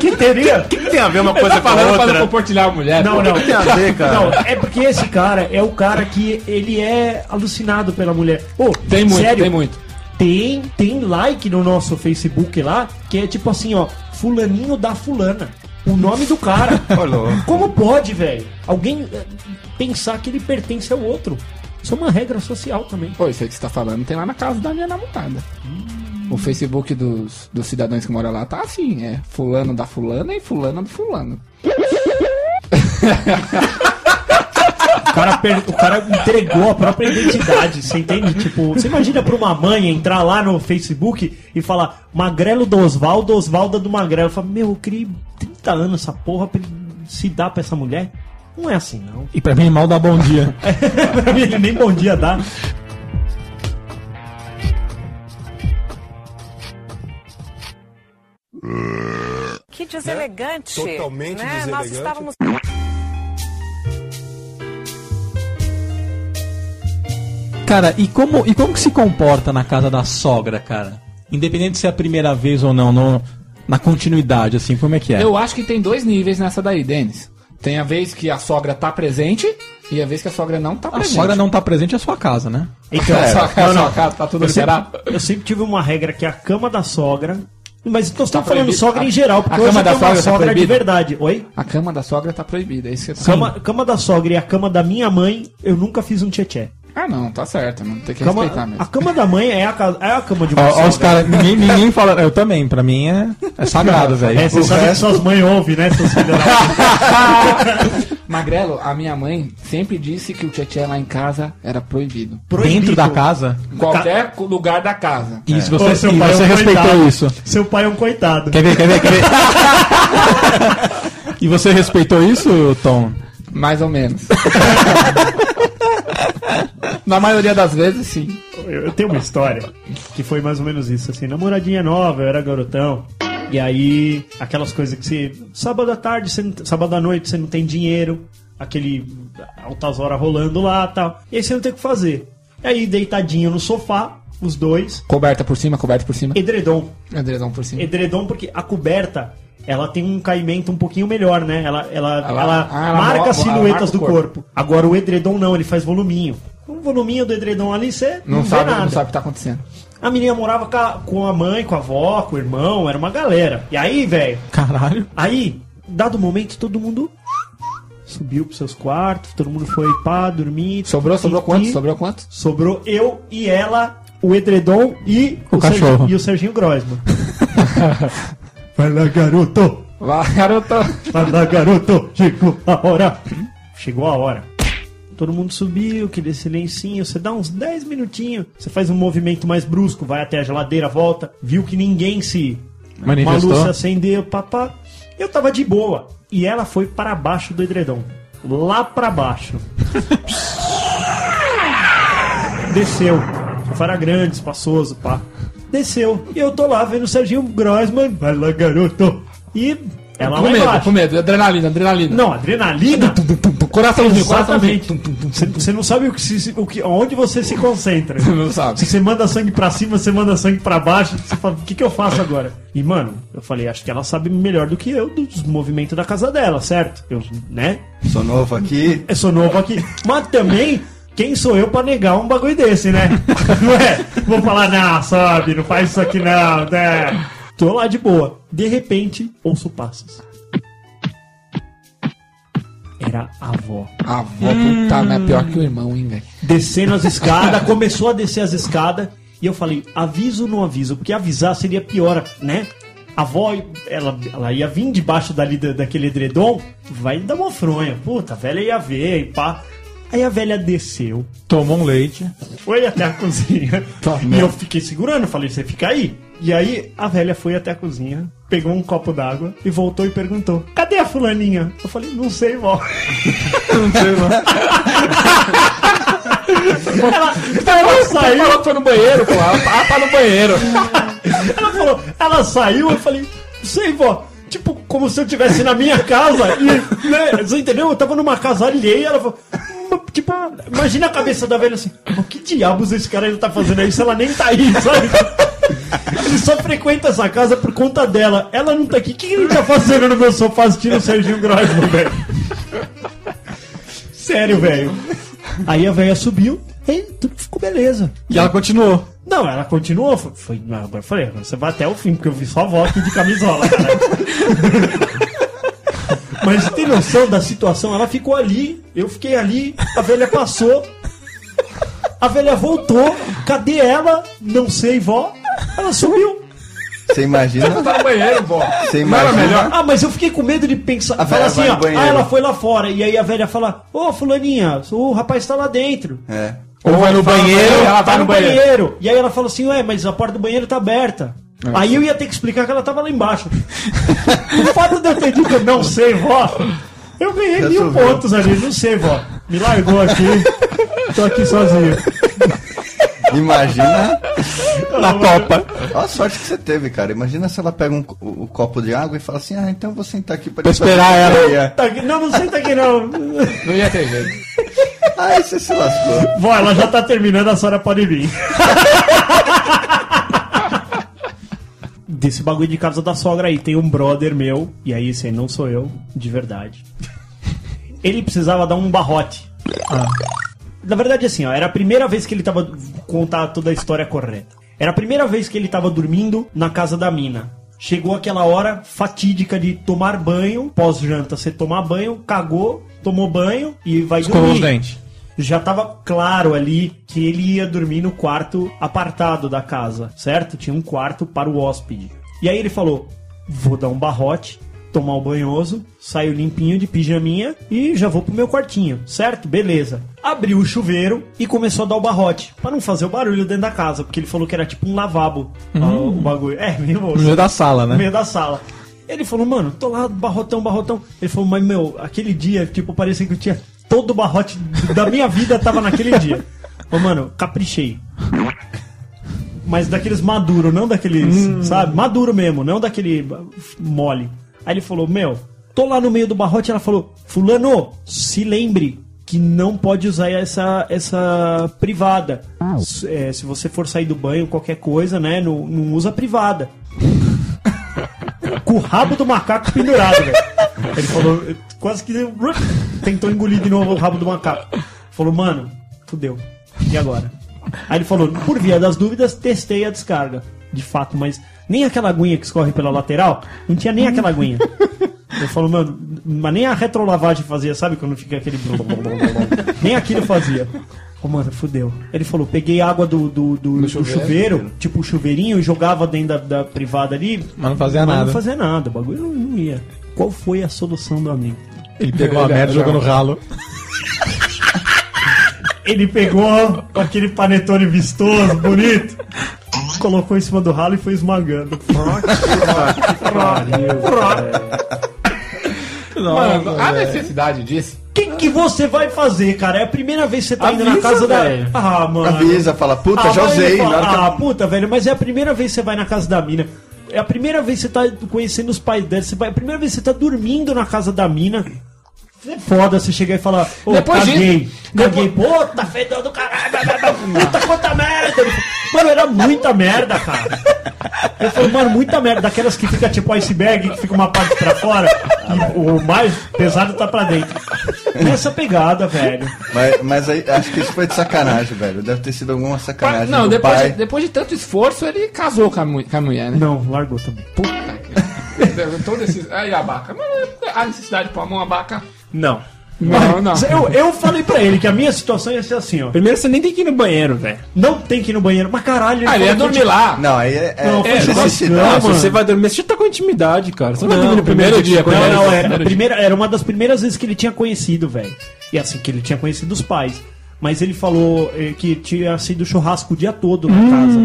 que teria. O que, que tem a ver uma Ele coisa tá com a outra? compartilhar a mulher. Não, pô. não. tem a ver, <laughs> cara? Não, é porque esse cara é o cara que ele é alucinado pela mulher. Ô, Tem muito, sério, tem muito. Tem, tem like no nosso Facebook lá, que é tipo assim, ó, fulaninho da fulana. O nome do cara. Como pode, velho? Alguém pensar que ele pertence ao outro. Isso é uma regra social também. Pô, isso aí que você tá falando tem lá na casa da minha namorada. O Facebook dos, dos cidadãos que moram lá tá assim, é fulano da fulana e fulana do fulano. <laughs> O cara, per- o cara entregou a própria identidade, você entende? Tipo, você imagina pra uma mãe entrar lá no Facebook e falar Magrelo do Osvaldo, Osvalda do Magrelo. Fala, meu, eu criei 30 anos essa porra pra ele se dar pra essa mulher. Não é assim, não. E pra mim, mal dá bom dia. <laughs> pra mim ele nem bom dia dá. Que deselegante. Totalmente né? Nós deselegante. estávamos. Cara, e como, e como que se comporta na casa da sogra, cara? Independente se é a primeira vez ou não, no- na continuidade, assim, como é que é? Eu acho que tem dois níveis nessa daí, Denis. Tem a vez que a sogra tá presente e a vez que a sogra não tá A presente. sogra não tá presente é a sua casa, né? Então, <laughs> É, sua casa, não, não. sua casa, tá tudo eu, sempre, liberado. eu sempre tive uma regra que é a cama da sogra. Mas eu tô Tá falando sogra A- em geral, porque a hoje cama eu da uma sogra tá sogra de proibida? verdade. Oi? A cama da sogra tá proibida, é isso que você tá Cama, cama da sogra e a cama da minha mãe, eu nunca fiz um tchê Ah, não, tá certo, não tem que Cama, respeitar mesmo. a cama da mãe é a, ca- é a cama de Ó, ó, os sogra. caras, ninguém, <laughs> ninguém fala. Eu também, pra mim é, é sagrado, velho. É, você sabe resto- que suas mães ouvem, né, seus filhos da <laughs> Magrelo, a minha mãe sempre disse que o tchê lá em casa era proibido. Dentro da casa? Em qualquer lugar da casa. Isso, você, Ô, seu e pai é você um respeitou coitado. isso. Seu pai é um coitado. Quer ver, quer ver, quer ver? <laughs> e você respeitou isso, Tom? Mais ou menos. Na maioria das vezes, sim. Eu, eu tenho uma história que foi mais ou menos isso, assim, namoradinha nova, eu era garotão. E aí, aquelas coisas que você. Sábado à tarde, você sábado à noite, você não tem dinheiro, aquele altas horas rolando lá tal. E aí você não tem o que fazer. E aí, deitadinho no sofá, os dois, Coberta por cima, coberta por cima. edredom. Edredom por cima. Edredom, porque a coberta. Ela tem um caimento um pouquinho melhor, né? Ela, ela, Ela- ela, ah, ela marca as silhuetas marca do o corpo. corpo. Agora o edredom não, ele faz voluminho. Um voluminho do edredom ali, você não, Não, vê sabe, nada. não sabe o que tá acontecendo. A menina morava com a, com a mãe, com a avó, com o irmão, era uma galera. E aí, velho, Caralho. aí, dado momento, todo mundo subiu pros seus quartos, todo mundo foi pá, dormir. Sobrou, sobrou E- quanto? Sobrou quanto? Sobrou eu e ela, o edredom e O Sergi- cachorro. e o Serginho Groisman. <laughs> Vai lá, garoto! Vai, garoto. Vai lá, garoto! Chegou a hora! Chegou a hora. Todo mundo subiu, aquele silencinho. Você dá uns 10 minutinhos. Você faz um movimento mais brusco, vai até a geladeira, volta. Viu que ninguém se. Manifestou? Uma luz se acendeu, papá. Eu tava de boa. E ela foi para baixo do edredom. Lá para baixo. <laughs> Desceu. Sofá era grande, espaçoso, pá. Desceu. E eu tô lá vendo o Serginho Grossman. Vai lá, garoto. E ela com lá medo, embaixo. com medo. Adrenalina, adrenalina. Não, adrenalina. Coraçãozinho, coraçãozinho. Exatamente. Você, você não sabe o que, se- o que, onde você se concentra. <laughs> Não sabe. Se você manda sangue pra cima, você manda sangue pra baixo. Você fala, o que, que eu faço agora? E, mano, eu falei, acho que ela sabe melhor do que eu dos movimentos da casa dela, certo? Eu, né? Sou novo aqui. Eu sou novo aqui. Mas também, quem sou eu pra negar um bagulho desse, né? <laughs> Não é? Vou falar, não, sobe, não faz isso aqui não, né? Tô lá de boa. De repente, ouço passos. Era a avó. A avó, puta, mas é pior que o irmão, hein, velho. Descendo as escadas, <laughs> começou a descer as escadas. E eu falei, aviso ou não aviso? Porque avisar seria pior, né? A avó, ela, ela ia vir debaixo dali da, daquele edredom, vai dar uma fronha. Puta, a velha ia ver e pá. Aí a velha desceu, Tomou um leite. foi até a <laughs> cozinha. Tá, e eu fiquei segurando, falei, você fica aí. E aí a velha foi até a cozinha, pegou um copo d'água e voltou e perguntou: Cadê a fulaninha? Eu falei, não sei, vó. <laughs> Não sei, não. ela, ela saiu. Que foi no banheiro, pô. Ela tá, tá no banheiro. <laughs> Ela falou, ela saiu, eu falei, sei, vó. Tipo, como se eu estivesse na minha casa e, né, você entendeu? Eu tava numa casa alheia, ela falou, Imagina a cabeça da velha assim, o que diabos esse cara ele tá fazendo aí se ela nem tá aí, sabe? Ele só frequenta essa casa por conta dela. Ela não tá aqui. O que ele tá fazendo no meu sofá assistindo o Serginho Grosman, velho? Sério, velho. Aí a velha subiu e tudo ficou beleza. E ela continuou. Não, ela continuou. Foi, foi, agora eu falei, você vai até o fim, porque eu vi só aqui de camisola, cara. <laughs> Mas tem noção da situação? Ela ficou ali, eu fiquei ali, a velha passou, a velha voltou, cadê ela? Não sei, vó. Ela sumiu. Você imagina? Tá no banheiro, vó. Você Não era imagina? melhor? Ah, mas eu fiquei com medo de pensar. A velha assim, ó. Ah, ela foi lá fora. E aí a velha fala: Ô, Fulaninha, o rapaz tá lá dentro. É. Ou vai no banheiro. Ela tá vai no no banheiro. banheiro. E aí ela fala assim: Ué, mas a porta do banheiro tá aberta. Aí eu ia ter que explicar que ela tava lá embaixo. <laughs> o fato de eu ter dito eu não sei, vó. Eu ganhei mil Resolveu. pontos ali, não sei, vó. Me largou aqui. Tô aqui sozinho. Imagina. Na Copa. Olha a sorte que você teve, cara. Imagina se ela pega um, o, o copo de água e fala assim: Ah, então eu vou sentar aqui pra Pra esperar ela. Tá aqui- Não, não senta aqui não. Não ia ter jeito. Aí você se lascou. Vó, ela já tá terminando, a senhora pode vir. <laughs> Desse bagulho de casa da sogra aí, tem um brother meu, e aí esse aí não sou eu, de verdade. <laughs> Ele precisava dar um barrote. Na verdade, assim, ó, era a primeira vez que ele tava. contar toda a história correta. Era a primeira vez que ele tava dormindo na casa da mina. Chegou aquela hora fatídica de tomar banho, pós-janta, você tomar banho, cagou, tomou banho e vai Escovou dormir os dentes. Já tava claro ali que ele ia dormir no quarto apartado da casa, certo? Tinha um quarto para o hóspede. E aí ele falou: vou dar um barrote, tomar o banhoso, saio limpinho de pijaminha e já vou pro meu quartinho, certo? Beleza. Abriu o chuveiro e começou a dar o barrote, para não fazer o barulho dentro da casa, porque ele falou que era tipo um lavabo ó, o bagulho. É, meio No meio da sala, no né? meio da sala. Ele falou, mano, tô lá, barrotão, barrotão. Ele falou, mas meu, aquele dia, tipo, parecia que eu tinha todo o barrote da minha vida tava naquele dia. Ô, mano, caprichei. Mas daqueles maduro, não daqueles, sabe? Maduro mesmo, não daquele mole. Aí ele falou, meu, tô lá no meio do barrote, ela falou, fulano, se lembre que não pode usar essa, essa privada. É, se você for sair do banho, qualquer coisa, né, não, não usa privada com o rabo do macaco pendurado, velho. Ele falou, quase que tentou engolir de novo o rabo do macaco. Falou, mano, fudeu. E agora? Aí ele falou, por via das dúvidas, testei a descarga. De fato, mas nem aquela aguinha que escorre pela lateral, não tinha nem aquela aguinha. Ele falou, mano, mas nem a retrolavagem fazia, sabe quando fica aquele. nem aquilo fazia. Ô, mano, fudeu. Ele falou, peguei água do, do, do, do chuveiro, chuveiro? tipo o chuveirinho, e jogava dentro da, da privada ali, Mas não fazia mas nada. não fazia nada, o bagulho não, não ia. Qual foi a solução do amigo? Ele pegou a merda e jogou no ralo. <laughs> Ele pegou aquele panetone vistoso, bonito, colocou em cima do ralo e foi esmagando. <laughs> Mano, a necessidade disso. O que, você vai fazer, cara? É a primeira vez que você tá indo na Avisa, casa da. velho. Ah, mano. Avisa, fala, puta, Ah, já usei. fala, hora que Ah, puta, velho, mas é a primeira vez que você vai na casa da mina. É a primeira vez que você tá conhecendo os pais dela. Você vai, é a primeira vez que você tá dormindo na casa da mina. É foda você chegar e falar, ô, Depois caguei. disso- Caguei, puta, fedor do caralho, puta, quanta merda. Mano, era muita merda, cara. Eu falei, mano, muita merda. Daquelas que fica tipo iceberg, que fica uma parte pra fora, e o mais pesado tá pra dentro. Nessa pegada, velho. Mas, mas aí, acho que isso foi de sacanagem, velho. Deve ter sido alguma sacanagem. Não, do depois pai. de, depois de tanto esforço, ele casou com a, mu- com a mulher, né? Não, largou também. Puta que. <laughs> Todo esse. Aí a abaca. Mas a necessidade de pôr a mão abaca. Não. Não, não. Eu, eu falei pra ele que a minha situação ia ser assim, ó. Primeiro você nem tem que ir no banheiro, velho. Não tem que ir no banheiro, mas caralho, Ah, ele ia dormir lá. Não, aí é, é, Não, é foi necessidade. churrascão, Ah, se mano. você vai dormir, você já tá com intimidade, cara. Você não, vai Não, dormir no primeiro, primeiro dia. Não, ele. não, era, a Primeiro primeira, era uma das primeiras vezes que ele tinha conhecido, velho. E assim, que ele tinha conhecido os pais. Mas ele falou eh, que tinha sido churrasco o dia todo na casa.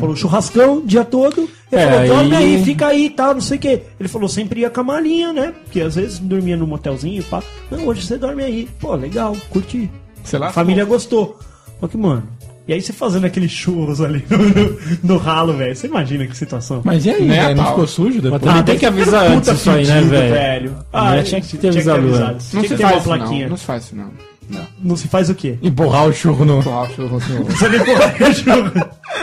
Falou churrascão o dia todo. Ele É, falou, dorme aí- aí, fica aí e tal, não sei o quê. Ele falou, sempre ia com a malinha, né? Porque às vezes dormia num motelzinho, pá. Não, hoje você dorme aí. Pô, legal, curti. Sei lá. A família gostou. Só que, mano. E aí você fazendo aqueles churros ali no, no- <laughs> no ralo, velho. Você imagina que situação. Mas e aí, velho? Não ficou sujo depois? Mas tem que avisar antes isso aí, né, velho? Ah, tinha que ter avisado antes. Não Tinha se que ter uma faz isso, não. plaquinha. Não se faz isso, não. Não se faz o quê? Empurrar o churro no. Empurrar o churro no... Você empurraria o churro.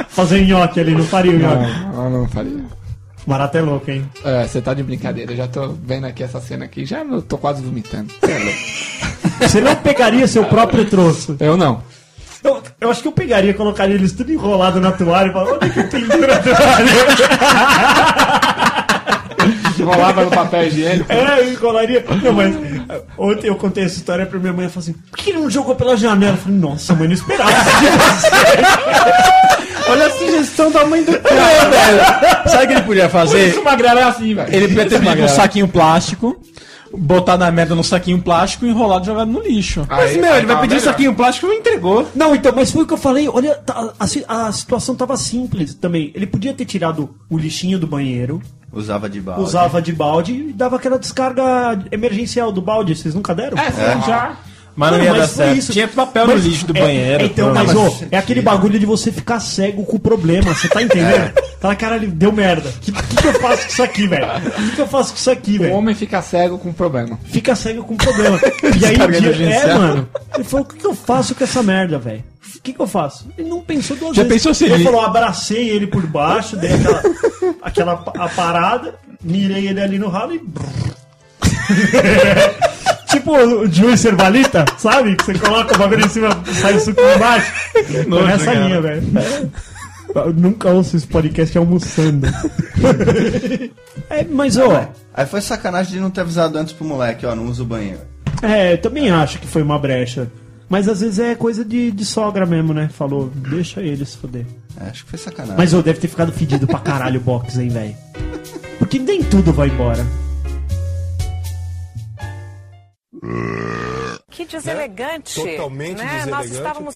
Fazer nhoque ali, não faria o nhoque. Não, não faria. Barato é louco, hein? É, você tá de brincadeira. Eu já tô vendo aqui essa cena aqui, já eu tô quase vomitando. Você é louco. Você não pegaria seu próprio troço. Eu não. Eu, eu acho que eu pegaria, colocaria eles tudo enrolado na toalha e falaria, onde é que pendura a toalha? <laughs> Enrolava no papel higiênico. <laughs> É, eu enrolaria. Não, mas ontem eu contei essa história pra minha mãe e falei assim, por que ele não jogou pela janela? Eu falei, nossa, mãe, não esperava isso. <laughs> Olha a sugestão da mãe do cara, velho. Sabe o que ele podia Por fazer? isso o Magrela é assim, velho. Ele podia ter um saquinho plástico, botar na merda no saquinho plástico, enrolado e jogado no lixo. Mas, Aí- meu, aí ele vai tava pedir um melhor. saquinho plástico e não entregou. Não, então, mas foi o que eu falei. Olha, tá- a, si- a situação tava simples também. Ele podia ter tirado o lixinho do banheiro, Usava de balde. usava de balde e dava aquela descarga emergencial do balde. Vocês nunca deram? É, sim, já. Mas não Não, ia mas dar foi certo. isso. Tinha papel Mas no lixo do é- banheiro. é, então, mas, ô, é aquele bagulho de você ficar cego com o problema. Você tá entendendo? <laughs> Fala, caralho, deu merda. O que, que, que eu faço com isso aqui, velho? O que, que eu faço com isso aqui, O velho? homem fica cego com problema. Fica cego com problema. <laughs> E aí, dia- é, mano. Ele falou: o que, que eu faço com essa merda, velho? O que, que eu faço? Ele não pensou duas Já vezes. pensou se ele ele- falou: abracei ele por baixo, dei aquela, <laughs> aquela a parada, mirei ele ali no ralo e. <laughs> tipo o Juiz Cervalita, sabe? Que você coloca o bagulho em cima sai o suco embaixo. Foi nessa cara. linha, velho. É. Eu nunca ouço esse podcast almoçando. <laughs> é, mas, ó. Aí foi sacanagem de não ter avisado antes pro moleque, ó, não usa o banheiro. É, eu também acho que foi uma brecha. Mas às vezes é coisa de, de sogra mesmo, né? Falou, deixa ele se foder. É, acho que foi sacanagem. Mas eu deve ter ficado fedido pra caralho o box, hein, velho? Porque nem tudo vai embora. Que deselegante. Totalmente né? Nós deselegante. estávamos.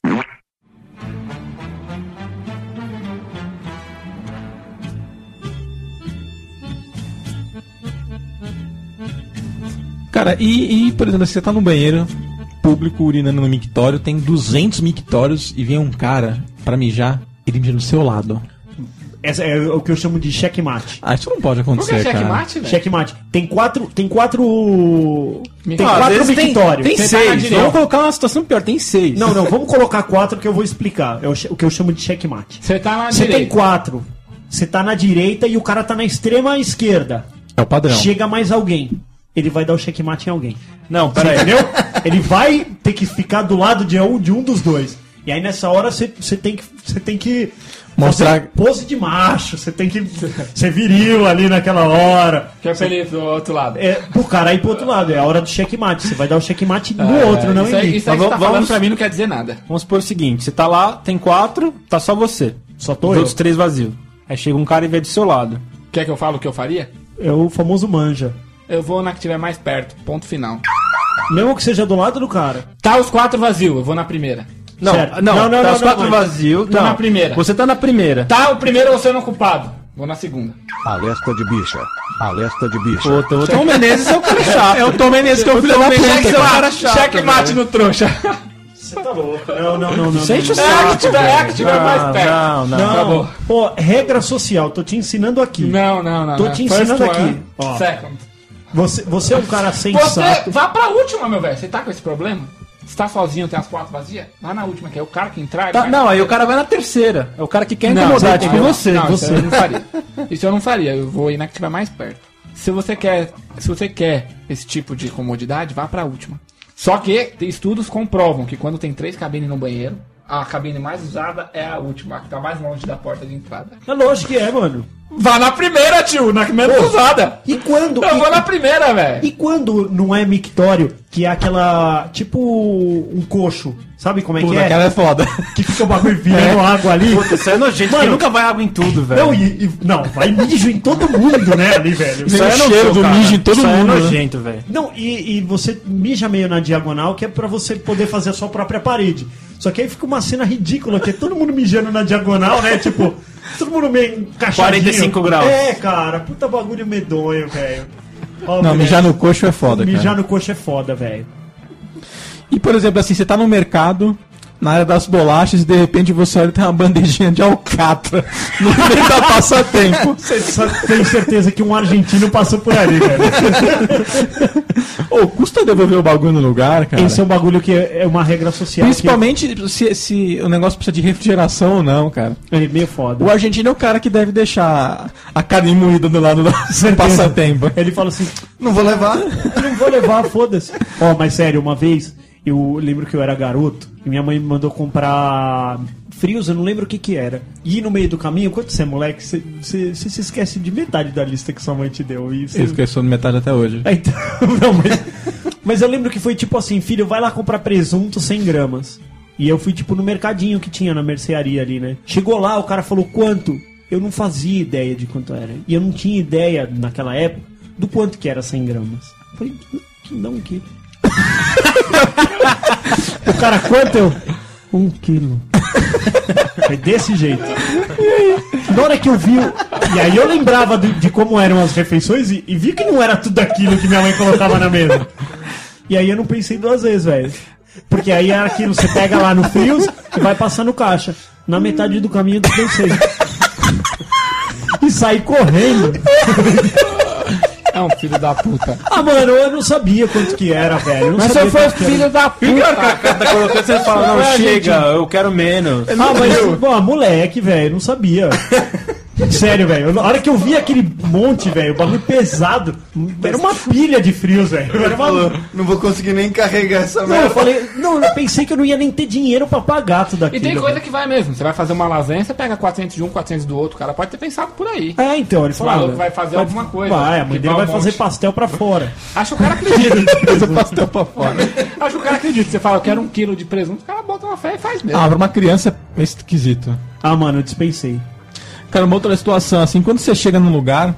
Cara, e, e, por exemplo, você tá no banheiro público urinando no mictório, tem 200 mictórios e vem um cara pra mijar, ele mija do seu lado. Essa é o que eu chamo de checkmate. Ah, isso não pode Por que acontecer, cara. checkmate, velho? Checkmate. Tem quatro. Tem quatro. Tem às quatro tem, mictórios. tem na seis. direita. Vamos colocar uma situação pior, tem seis. Não, não, vamos colocar quatro que eu vou explicar. É o, que eu chamo de checkmate. Você tá na Você tem direita. quatro. Você tá na direita e o cara tá na extrema esquerda. É o padrão. Chega mais alguém. Ele vai dar o checkmate em alguém. Não, Você peraí. entendeu? Ele vai ter que ficar do lado de um, de um dos dois. E aí nessa hora você você tem que você tem que Mostrar- pose de macho, você tem que ser viril ali naquela hora. Que é pra ele ir pro outro lado. É, pro cara ir pro outro lado, é a hora do checkmate. Você vai dar o checkmate no É, outro, não isso em aí, mim. isso aí que você tá vamos- falando pra mim não quer dizer nada. Vamos supor o seguinte: você tá lá, tem quatro, tá só você. Só tô Os eu. outros três vazios. Aí chega um cara e vê do seu lado. Quer que eu fale o que eu faria? É o famoso manja. Eu vou na que tiver mais perto. Ponto final. Mesmo que seja do lado do cara. Tá os quatro vazios, eu vou na primeira. Não, Certo. não, Não, não, tá não, os não, quatro não. vazios. Tô não, na primeira. Você tá na primeira. Tá o primeiro ou sendo ocupado? Vou na segunda. Alerta de bicha. Alerta de bicha. Puta, o Tom Menezes é o cara chato. <laughs> É o Tom Menezes que é o filho da puta. é o cara. chato. Checkmate no trouxa. Você tá louco. Não, não, não, não. Você enche o não. É a saco. que tiver, é a que tiver Não, mais perto. Não, não. Não, Acabou. pô, regra social, tô te ensinando aqui. Não, não, não. Tô não. te ensinando aqui. Ó. Second. Você, você é um cara Você sensato. vá pra última, meu velho. Você tá com esse problema? Você tá sozinho, tem as quatro vazias? Vai na última, que é o cara que entrar. Tá, não, aí o cara vai na terceira. É o cara que quer Não, incomodar, você tipo você. Não, você. Isso eu não faria. Isso eu não faria. Eu vou ir na que estiver mais perto. Se você quer, se você quer esse tipo de comodidade, vá pra última. Só que estudos comprovam que quando tem três cabines no banheiro, a cabine mais usada é a última, a que tá mais longe da porta de entrada. É lógico que é, mano. Vá na primeira, tio, na menos usada. E quando. Eu e- vou na primeira, velho. E quando não é mictório, que é aquela. Tipo um coxo. Sabe como é que Puta, é? aquela é foda. Que fica o bagulho virando água ali. Puta, isso é nojento, Mano, nunca vai água em tudo, velho. Não, e, e- não, vai mijo em todo mundo, né, ali, velho. Isso Tem aí o é cheiro nojento, do cara. mijo em todo Isso aí mundo, é né? nojento, velho. Não, e, e você mija meio na diagonal, que é pra você poder fazer a sua própria parede. Só que aí fica uma cena ridícula, que é todo mundo mijando na diagonal, né? Tipo, todo mundo meio encaixadinho. 45 graus. É, cara, puta bagulho medonho, velho. Ó, Não, mijar no coxo é foda, Mijar cara. no coxo é foda, velho. E, por exemplo, assim, você tá no mercado, na área das bolachas e de repente você olha e tem uma bandejinha de alcatra no meio da passatempo. <laughs> Você só tem certeza que um argentino passou por ali, velho. Ô, custa devolver o bagulho no lugar, cara? Esse é um bagulho que é uma regra social. Principalmente se, se o negócio precisa de refrigeração ou não, cara. que é meio foda. O argentino é o cara que deve deixar a carne moída do lado do passatempo. Ele fala assim: Não vou levar. não vou levar, foda-se. Ó, mas sério, uma vez eu lembro que eu era garoto e minha mãe me mandou comprar frios, eu não lembro o que que era. E no meio do caminho, quando você é moleque, você, você, você se esquece de metade da lista que sua mãe te deu. E você... Eu esqueci de metade até hoje. É, então, <laughs> não, mas, mas eu lembro que foi tipo assim, filho, vai lá comprar presunto 100 gramas. E eu fui tipo no mercadinho que tinha na mercearia ali, né? Chegou lá, o cara falou quanto? Eu não fazia ideia de quanto era. E eu não tinha ideia naquela época do quanto que era 100 gramas. Eu falei, que não que. <laughs> o cara, quanto eu? Um quilo. Foi desse jeito. Na hora que eu vi. E aí eu lembrava de, de como eram as refeições e, e vi que não era tudo aquilo que minha mãe colocava na mesa. E aí eu não pensei duas vezes, velho. Porque aí é aquilo, você pega lá no frios e vai passar no caixa. Na metade do caminho eu pensei. E saí correndo. É um filho da puta. Ah, mano, eu não sabia quanto que era, velho. Não Mas você foi era. filho da a puta. tá colocando, você fala, não, É, chega, gente. eu quero menos. Ah, mas, pô, moleque, velho, não sabia. Sério, velho. Na hora que eu vi aquele monte, velho, o bagulho pesado, era uma pilha de frios, velho. Uma... Não vou conseguir nem carregar essa Não, merda. eu falei, não, eu pensei que eu não ia nem ter dinheiro pra pagar tudo E aquilo. tem coisa velho. que vai mesmo. Você vai fazer uma lasanha, você pega 400 de um, 400 do outro. O cara pode ter pensado por aí. É, então, ele falou. maluco vai fazer alguma coisa. Vai, a mãe Que dele vai vai um fazer monte. pastel pra fora. Acho que o cara acredita. <laughs> O pastel pra fora. Acho que o cara acredita. Você fala, eu quero um quilo de presunto, o cara bota uma fé e faz mesmo. Ah, pra uma criança é esquisito. Ah, mano, eu dispensei. Cara, uma outra situação, assim, quando você chega num lugar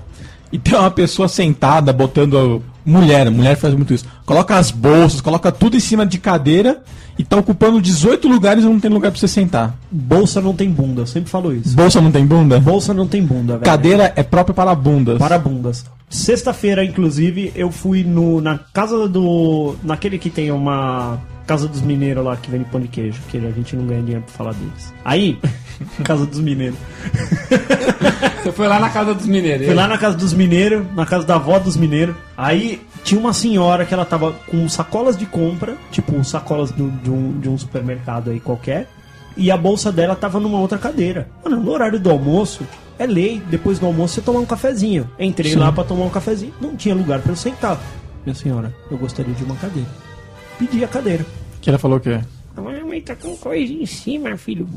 e tem uma pessoa sentada botando. Mulher, mulher faz muito isso. Coloca as bolsas, coloca tudo em cima de cadeira e tá ocupando 18 lugares e não tem lugar pra você sentar. Bolsa não tem bunda, eu sempre falo isso. Bolsa não tem bunda? Bolsa não tem bunda, velho. Cadeira é própria para bundas. Para bundas. Sexta-feira, inclusive, eu fui no, na casa do. Naquele que tem uma. Casa dos Mineiros lá que vende pão de queijo, que a gente não ganha dinheiro pra falar deles. Aí, Casa dos Mineiros. Você foi lá na casa dos mineiros. Fui lá na casa dos mineiros, na casa da avó dos mineiros. Aí tinha uma senhora que ela tava com sacolas de compra, tipo sacolas de, um, de um supermercado aí qualquer. E a bolsa dela tava numa outra cadeira. Mano, no horário do almoço, é lei, depois do almoço você tomar um cafezinho. Entrei Sim. lá pra tomar um cafezinho. Não tinha lugar pra eu sentar. Minha senhora, eu gostaria de uma cadeira. Pedi a cadeira. Que ela falou o quê? A mamãe tá com coisa em cima, filho.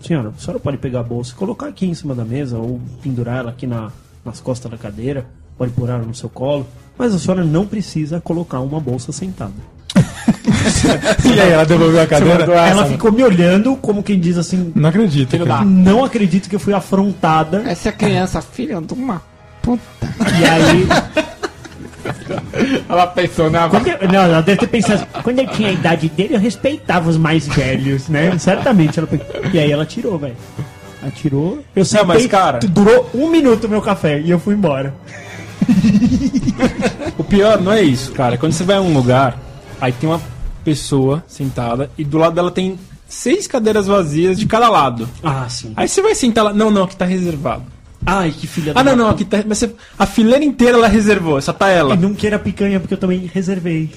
Senhora, a senhora pode pegar a bolsa e colocar aqui em cima da mesa ou pendurar ela aqui na, nas costas da cadeira, pode pôr ela no seu colo, mas a senhora não precisa colocar uma bolsa sentada. <laughs> E aí, ela devolveu a cadeira? ela ficou me olhando como quem diz assim: Não acredito. Filho cara. da- Não acredito que eu fui afrontada. Essa é criança, filha de uma puta. E aí. <laughs> <laughs> Ela pensou, né? quando eu- não, ela deve ter pensado. Quando eu tinha a idade dele, eu respeitava os mais velhos, né? Certamente. Ela, e aí ela tirou, velho. Ela tirou. Eu sei, mas, cara- Durou um minuto o meu café e eu fui embora. O pior não é isso, cara. Quando você vai a um lugar, aí tem uma pessoa sentada e do lado dela tem seis cadeiras vazias de cada lado. Ah, sim. Aí você vai sentar lá. Não, não, aqui tá reservado. Ai, que filha da Ah, não, não, aqui tá. Mas você, a fileira inteira ela reservou, só tá ela. E não queira picanha, porque eu também reservei.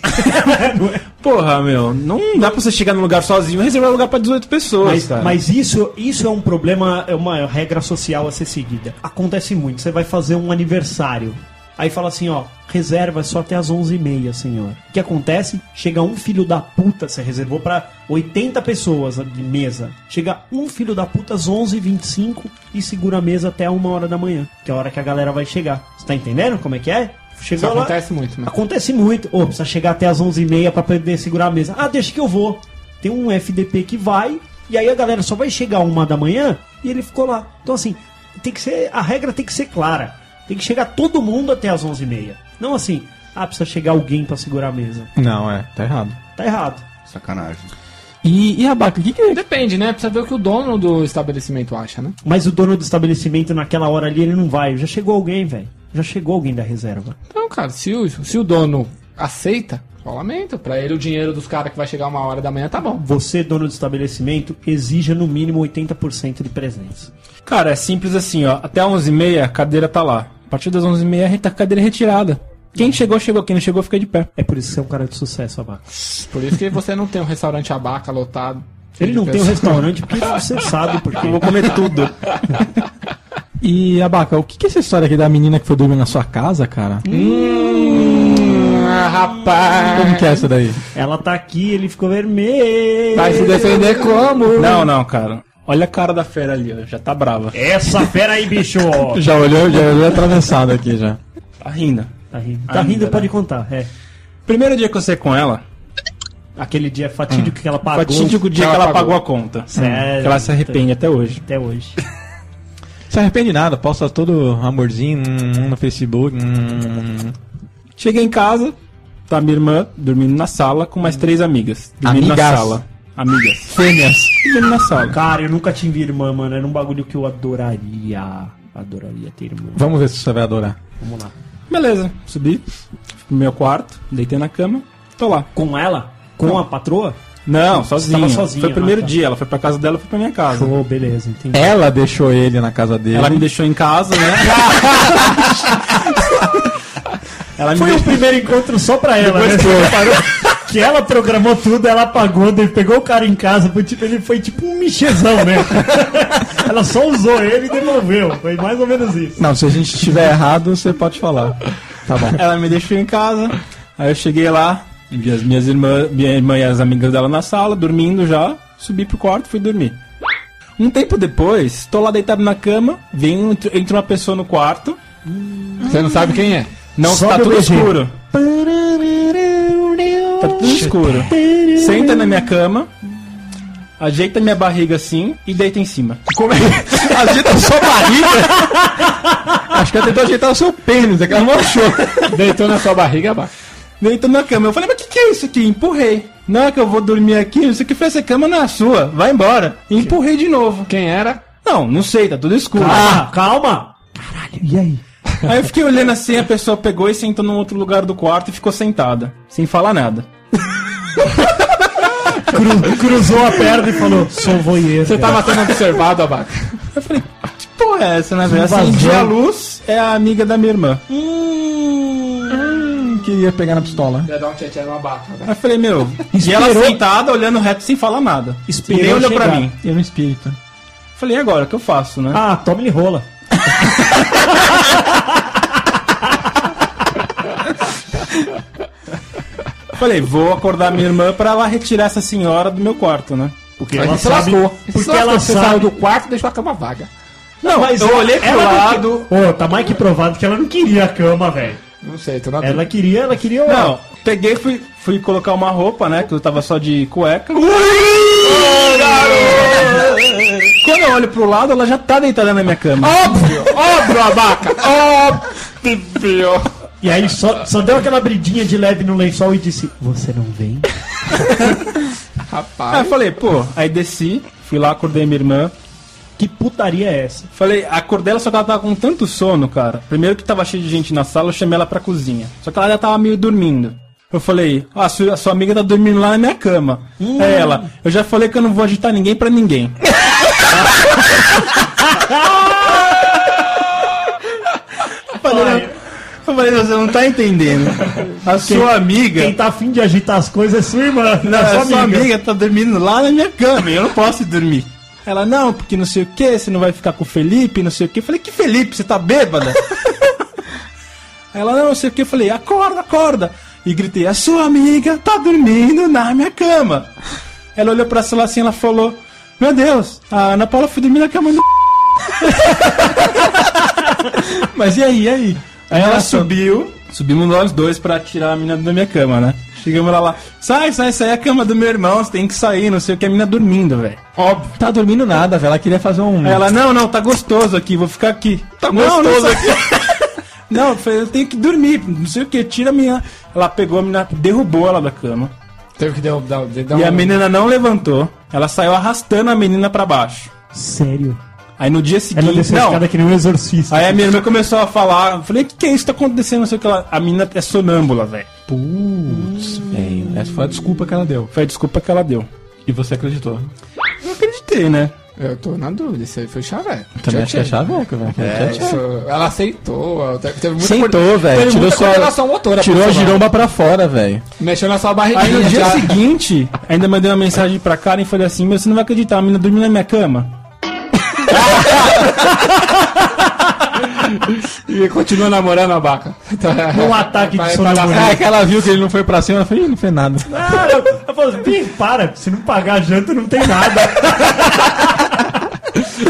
<laughs> Porra, meu, não dá pra você chegar num lugar sozinho e reservar lugar pra 18 pessoas, Mas, cara. mas isso, isso é um problema, é uma regra social a ser seguida. Acontece muito. Você vai fazer um aniversário. Aí fala assim, ó, reserva só até as 11h30, senhor. O que acontece? Chega um filho da puta, você reservou pra 80 pessoas de mesa. Chega um filho da puta às 11h25 e segura a mesa até uma hora da manhã, que é a hora que a galera vai chegar. Você tá entendendo como é que é? Isso Chegou lá- acontece muito, né? Acontece muito. Ô, precisa chegar até as 11h30 pra poder segurar a mesa. Ah, deixa que eu vou. Tem um FDP que vai, e aí a galera só vai chegar uma da manhã e ele ficou lá. Então, assim, tem que ser. A regra tem que ser clara. Tem que chegar todo mundo até as 11h30. Não assim, ah, precisa chegar alguém pra segurar a mesa. Não, é, tá errado. Tá errado. Sacanagem. E, e a Baca, o que, que Depende, né? Precisa ver o que o dono do estabelecimento acha, né? Mas o dono do estabelecimento naquela hora ali, ele não vai. Já chegou alguém, velho. Já chegou alguém da reserva. Então, cara, se o, se o dono aceita, eu lamento. Pra ele, o dinheiro dos caras que vai chegar uma hora da manhã tá bom. Você, dono do estabelecimento, exija no mínimo 80% de presença. Cara, é simples assim, ó. Até 11h30 a cadeira tá lá. A partir das 11h30 a gente tá com a cadeira retirada. Quem chegou, chegou. Quem não chegou, fica de pé. É por isso que você é um cara de sucesso, Abaca. Por isso que você não tem um restaurante abaca lotado. Ele não tem um restaurante porque você sabe porque. Eu vou comer tudo. E, Abaca, o que que é essa história aqui da menina que foi dormir na sua casa, cara? Hum, ah, rapaz. Como que é essa daí? Ela tá aqui, ele ficou vermelho. Vai se defender como? Não, não, cara. Olha a cara da fera ali, ó. Já tá brava. Essa fera aí, bicho! <laughs> Já olhou, já olhou atravessado aqui já. Tá rindo. Tá rindo, tá Ainda, rindo né? pode contar. É. Primeiro dia que eu saí com ela, Aquele dia fatídico que ela pagou. fatídico dia que ela pagou a conta. Sério? Que ela se arrepende até hoje. Até hoje. <laughs> Se arrepende de nada, posta todo amorzinho hum, no Facebook. hum. Cheguei em casa, tá minha irmã dormindo na sala com mais três amigas. Dormindo na Amigas? sala. Amigas. Fêmeas. Na sala. Cara, eu nunca tive irmã, mano. Era um bagulho que eu adoraria. Adoraria ter irmã. Vamos ver se você vai adorar. Vamos lá. Beleza, subi pro meu quarto, deitei na cama, tô lá. Com ela? Com a patroa? Não, sozinho. tava sozinho, Foi o primeiro ah, tá. dia, ela foi pra casa dela, eu fui pra minha casa. Show, beleza, entendi. Ela deixou ele na casa dele. Ela me deixou em casa, né? <laughs> ela me Foi o deixou... primeiro encontro só pra ela, né? Depois reparou? Que ela programou tudo, ela pagou, daí pegou o cara em casa, foi tipo, ele foi tipo um michezão, né? <laughs> ela só usou ele e devolveu. Foi mais ou menos isso. Não, se a gente estiver errado, você pode falar. Tá bom. Ela me deixou em casa, aí eu cheguei lá, vi as minhas irmãs, minha irmã e as amigas dela na sala, dormindo já, subi pro quarto e fui dormir. Um tempo depois, tô lá deitado na cama, vem, entra uma pessoa no quarto, Você não sabe quem é. não, Sobe tá tudo escuro. Tá tudo escuro. Senta na minha cama, ajeita minha barriga assim e deita em cima. Como é? <laughs> Ajeita a sua barriga. Acho que ela tentou ajeitar o seu pênis, é que ela não achou. Deitou na sua barriga, abaca. Deitou na cama. Eu falei, mas o que, que é isso aqui? Empurrei. Não é que eu vou dormir aqui, não sei o que foi essa cama não é sua. Vai embora. E empurrei de novo. Quem era? Não, não sei, tá tudo escuro. Ah, calma! Aí eu fiquei olhando assim, a pessoa pegou e sentou num outro lugar do quarto e ficou sentada, sem falar nada. <laughs> Cru- cruzou a perna e falou, sou voyeur. Você tava sendo observado, abaca. Eu falei, que porra é essa, né, velho? Acendi a luz, é a amiga da minha irmã. Hum, queria pegar na pistola. Ia dar um tchê no abaca. Aí eu falei, meu, e ela sentada, olhando reto sem falar nada. Esperou Nem olhou pra mim. Eu no espírito. Falei, e agora, o que eu faço, né? Ah, toma-lhe rola. Falei, vou acordar minha irmã pra ela retirar essa senhora do meu quarto, né? Porque ela se sabe. lascou. Porque ela você saiu do quarto e deixou a cama vaga. Não, Mas eu olhei pro lado. Ô, tá mais que provado que ela não queria a cama, velho. Não sei, tô na Ela queria, ela queria o. Não, peguei fui, fui colocar uma roupa, né? Que eu tava só de cueca. Quando eu olho pro lado, ela já tá deitada na minha cama. Óbvio, óbvio, abaca. Óbvio. E aí só, só deu aquela bridinha de leve no lençol e disse: Você não vem? <laughs> Aí Rapaz. eu falei, pô, aí desci, fui lá, acordei minha irmã. Que putaria é essa? Falei, acordei ela, só que ela tava com tanto sono, cara. Primeiro que tava cheio de gente na sala, eu chamei ela pra cozinha. Só que ela já tava meio dormindo. Eu falei, ah, a sua, a sua amiga tá dormindo lá na minha cama. É ela. Eu já falei que eu não vou agitar ninguém pra ninguém. <laughs> <laughs> Falei, eu falei, você não tá entendendo. A sua amiga. Quem tá afim de agitar as coisas é sua irmã. Não, é a sua amiga tá dormindo lá na minha cama eu não posso dormir. Ela, não, porque não sei o que, você não vai ficar com o Felipe, não sei o que. Eu falei, que Felipe? Você tá bêbada? <laughs> Ela, não, não sei o que. Eu falei, acorda, acorda. E gritei, a sua amiga tá dormindo na minha cama. Ela olhou pra cima assim, ela falou, meu Deus, a Ana Paula foi dormir na cama do <laughs> Mas e aí, e aí? Aí ela subiu, subimos nós dois pra tirar a mina da minha cama, né? Chegamos lá lá, sai, sai, sai, a cama do meu irmão, você tem que sair, não sei o que, a mina dormindo, velho. Óbvio. Tá dormindo nada, velho. Ela queria fazer um. Aí ela, não, não, tá gostoso aqui, vou ficar aqui. Tá gostoso aqui. <laughs> não, eu falei, eu tenho que dormir, não sei o que, tira a minha. Ela pegou a menina, derrubou ela da cama. Teve que dar E a menina não levantou, ela saiu arrastando a menina pra baixo. Sério? Aí no dia Ela seguinte. desceu a escada que nem um exorcista. Aí a minha irmã começou a falar, eu falei, o que, que é isso que tá acontecendo? Não sei o que lá. A menina é sonâmbula, velho. Putz, velho. Essa foi a desculpa que ela deu. Foi a desculpa que ela deu. E você acreditou. Eu acreditei, né? Eu tô na dúvida, isso aí foi chaveco. Também acho que é chaveco, velho. É, isso, ela aceitou. Teve muita Sentou, coor- velho. Tirou sua, motora. tirou a giromba pra fora, velho. Mexeu na sua barriguinha. Aí no dia já. seguinte, ainda mandei uma mensagem pra Karen e falei assim, meu, você não vai acreditar, a menina dormiu na minha cama. <laughs> E continua namorando a vaca. Um ataque de bonito. É que ela viu que ele não foi pra cima, ela falou, não fez nada. Ah, eu, eu falo assim, "Ih, para, se não pagar a janta não tem nada. <laughs>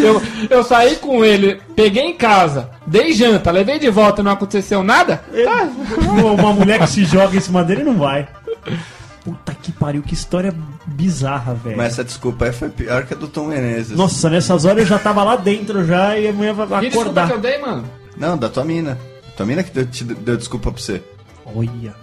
Eu, eu saí com ele, peguei em casa, dei janta, levei de volta, não aconteceu nada. Uma- Uma mulher que se joga em cima dele não vai. Puta que pariu, que história bizarra, velho. Mas essa desculpa aí foi pior que a do Tom Menezes. Nossa, nessas horas eu já tava lá dentro já e a mulher vai Que desculpa acordar. que eu dei, mano? Não, da tua mina. Tua mina que deu, te deu desculpa pra você. Olha,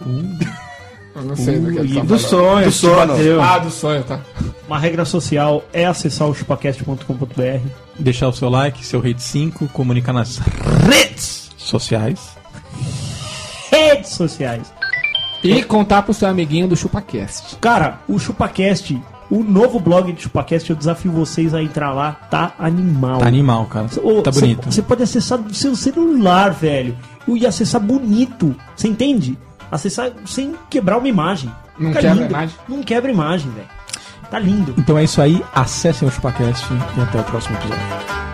Eu não sei do que ele tá Do sonho, Do sono. Ah, do sonho, tá. uma regra social é acessar o chupacast.com.br. Deixar o seu like, seu rate 5, comunicar nas redes sociais. Redes sociais. E contar pro seu amiguinho do ChupaCast. Cara, o ChupaCast, o novo blog de ChupaCast, eu desafio vocês a entrar lá, tá animal. Tá animal, cara. Ô, Tá bonito. Você pode acessar do seu celular, velho. E acessar bonito. Você entende? Acessar sem quebrar uma imagem. Não Fica quebra lindo. imagem? Não quebra imagem, velho. Tá lindo. Então é isso aí, acessem o ChupaCast e até o próximo episódio.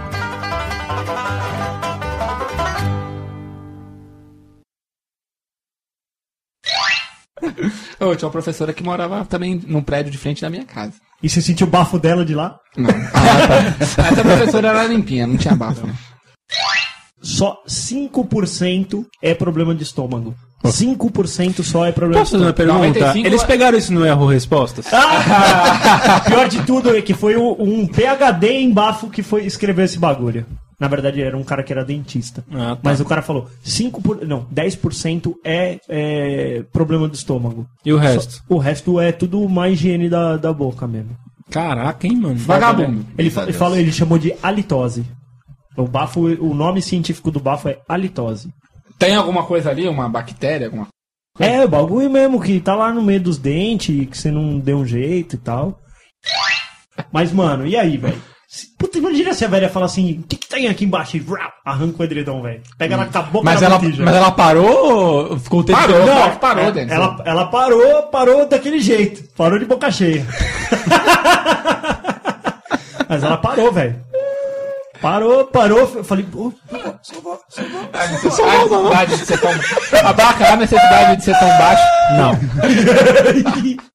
Eu tinha uma professora que morava também num prédio de frente da minha casa. E você sentiu o bafo dela de lá? Não. <laughs> <laughs> Essa professora era limpinha, não tinha bafo. né? Só 5% é problema de estômago. 5% só é problema Posso de fazer uma estômago. pergunta? 95 Eles pegaram isso no erro respostas? <laughs> Pior de tudo é que foi um PHD em bafo que foi escrever esse bagulho. Na verdade, era um cara que era dentista. Ah, tá. Mas o cara falou, 5 por, não, 10% é, é problema do estômago. E o resto? Só- o resto é tudo má higiene da, da boca mesmo. Caraca, hein, mano? Vagabundo. Ele, ele, falou, ele chamou de halitose. O bafo, o nome científico do bafo é halitose. Tem alguma coisa ali, uma bactéria, alguma É, o bagulho mesmo que tá lá no meio dos dentes, que você não deu um jeito e tal. Mas, mano, e aí, velho? Puta, imagina se a velha fala assim: o que, que tem aqui embaixo? E arranca o edredom, velho. Pega ela com a boca Mas ela, botija. mas ela parou ou ficou o tempo Parou. todo? Claro que parou, é- Denis. ela, ela parou, parou daquele jeito. Parou de boca cheia. <laughs> Mas ela parou, velho. Parou, parou. Eu falei, "Ô, A necessidade de ser tão. A vaca, a necessidade de ser tão baixo. não. <laughs>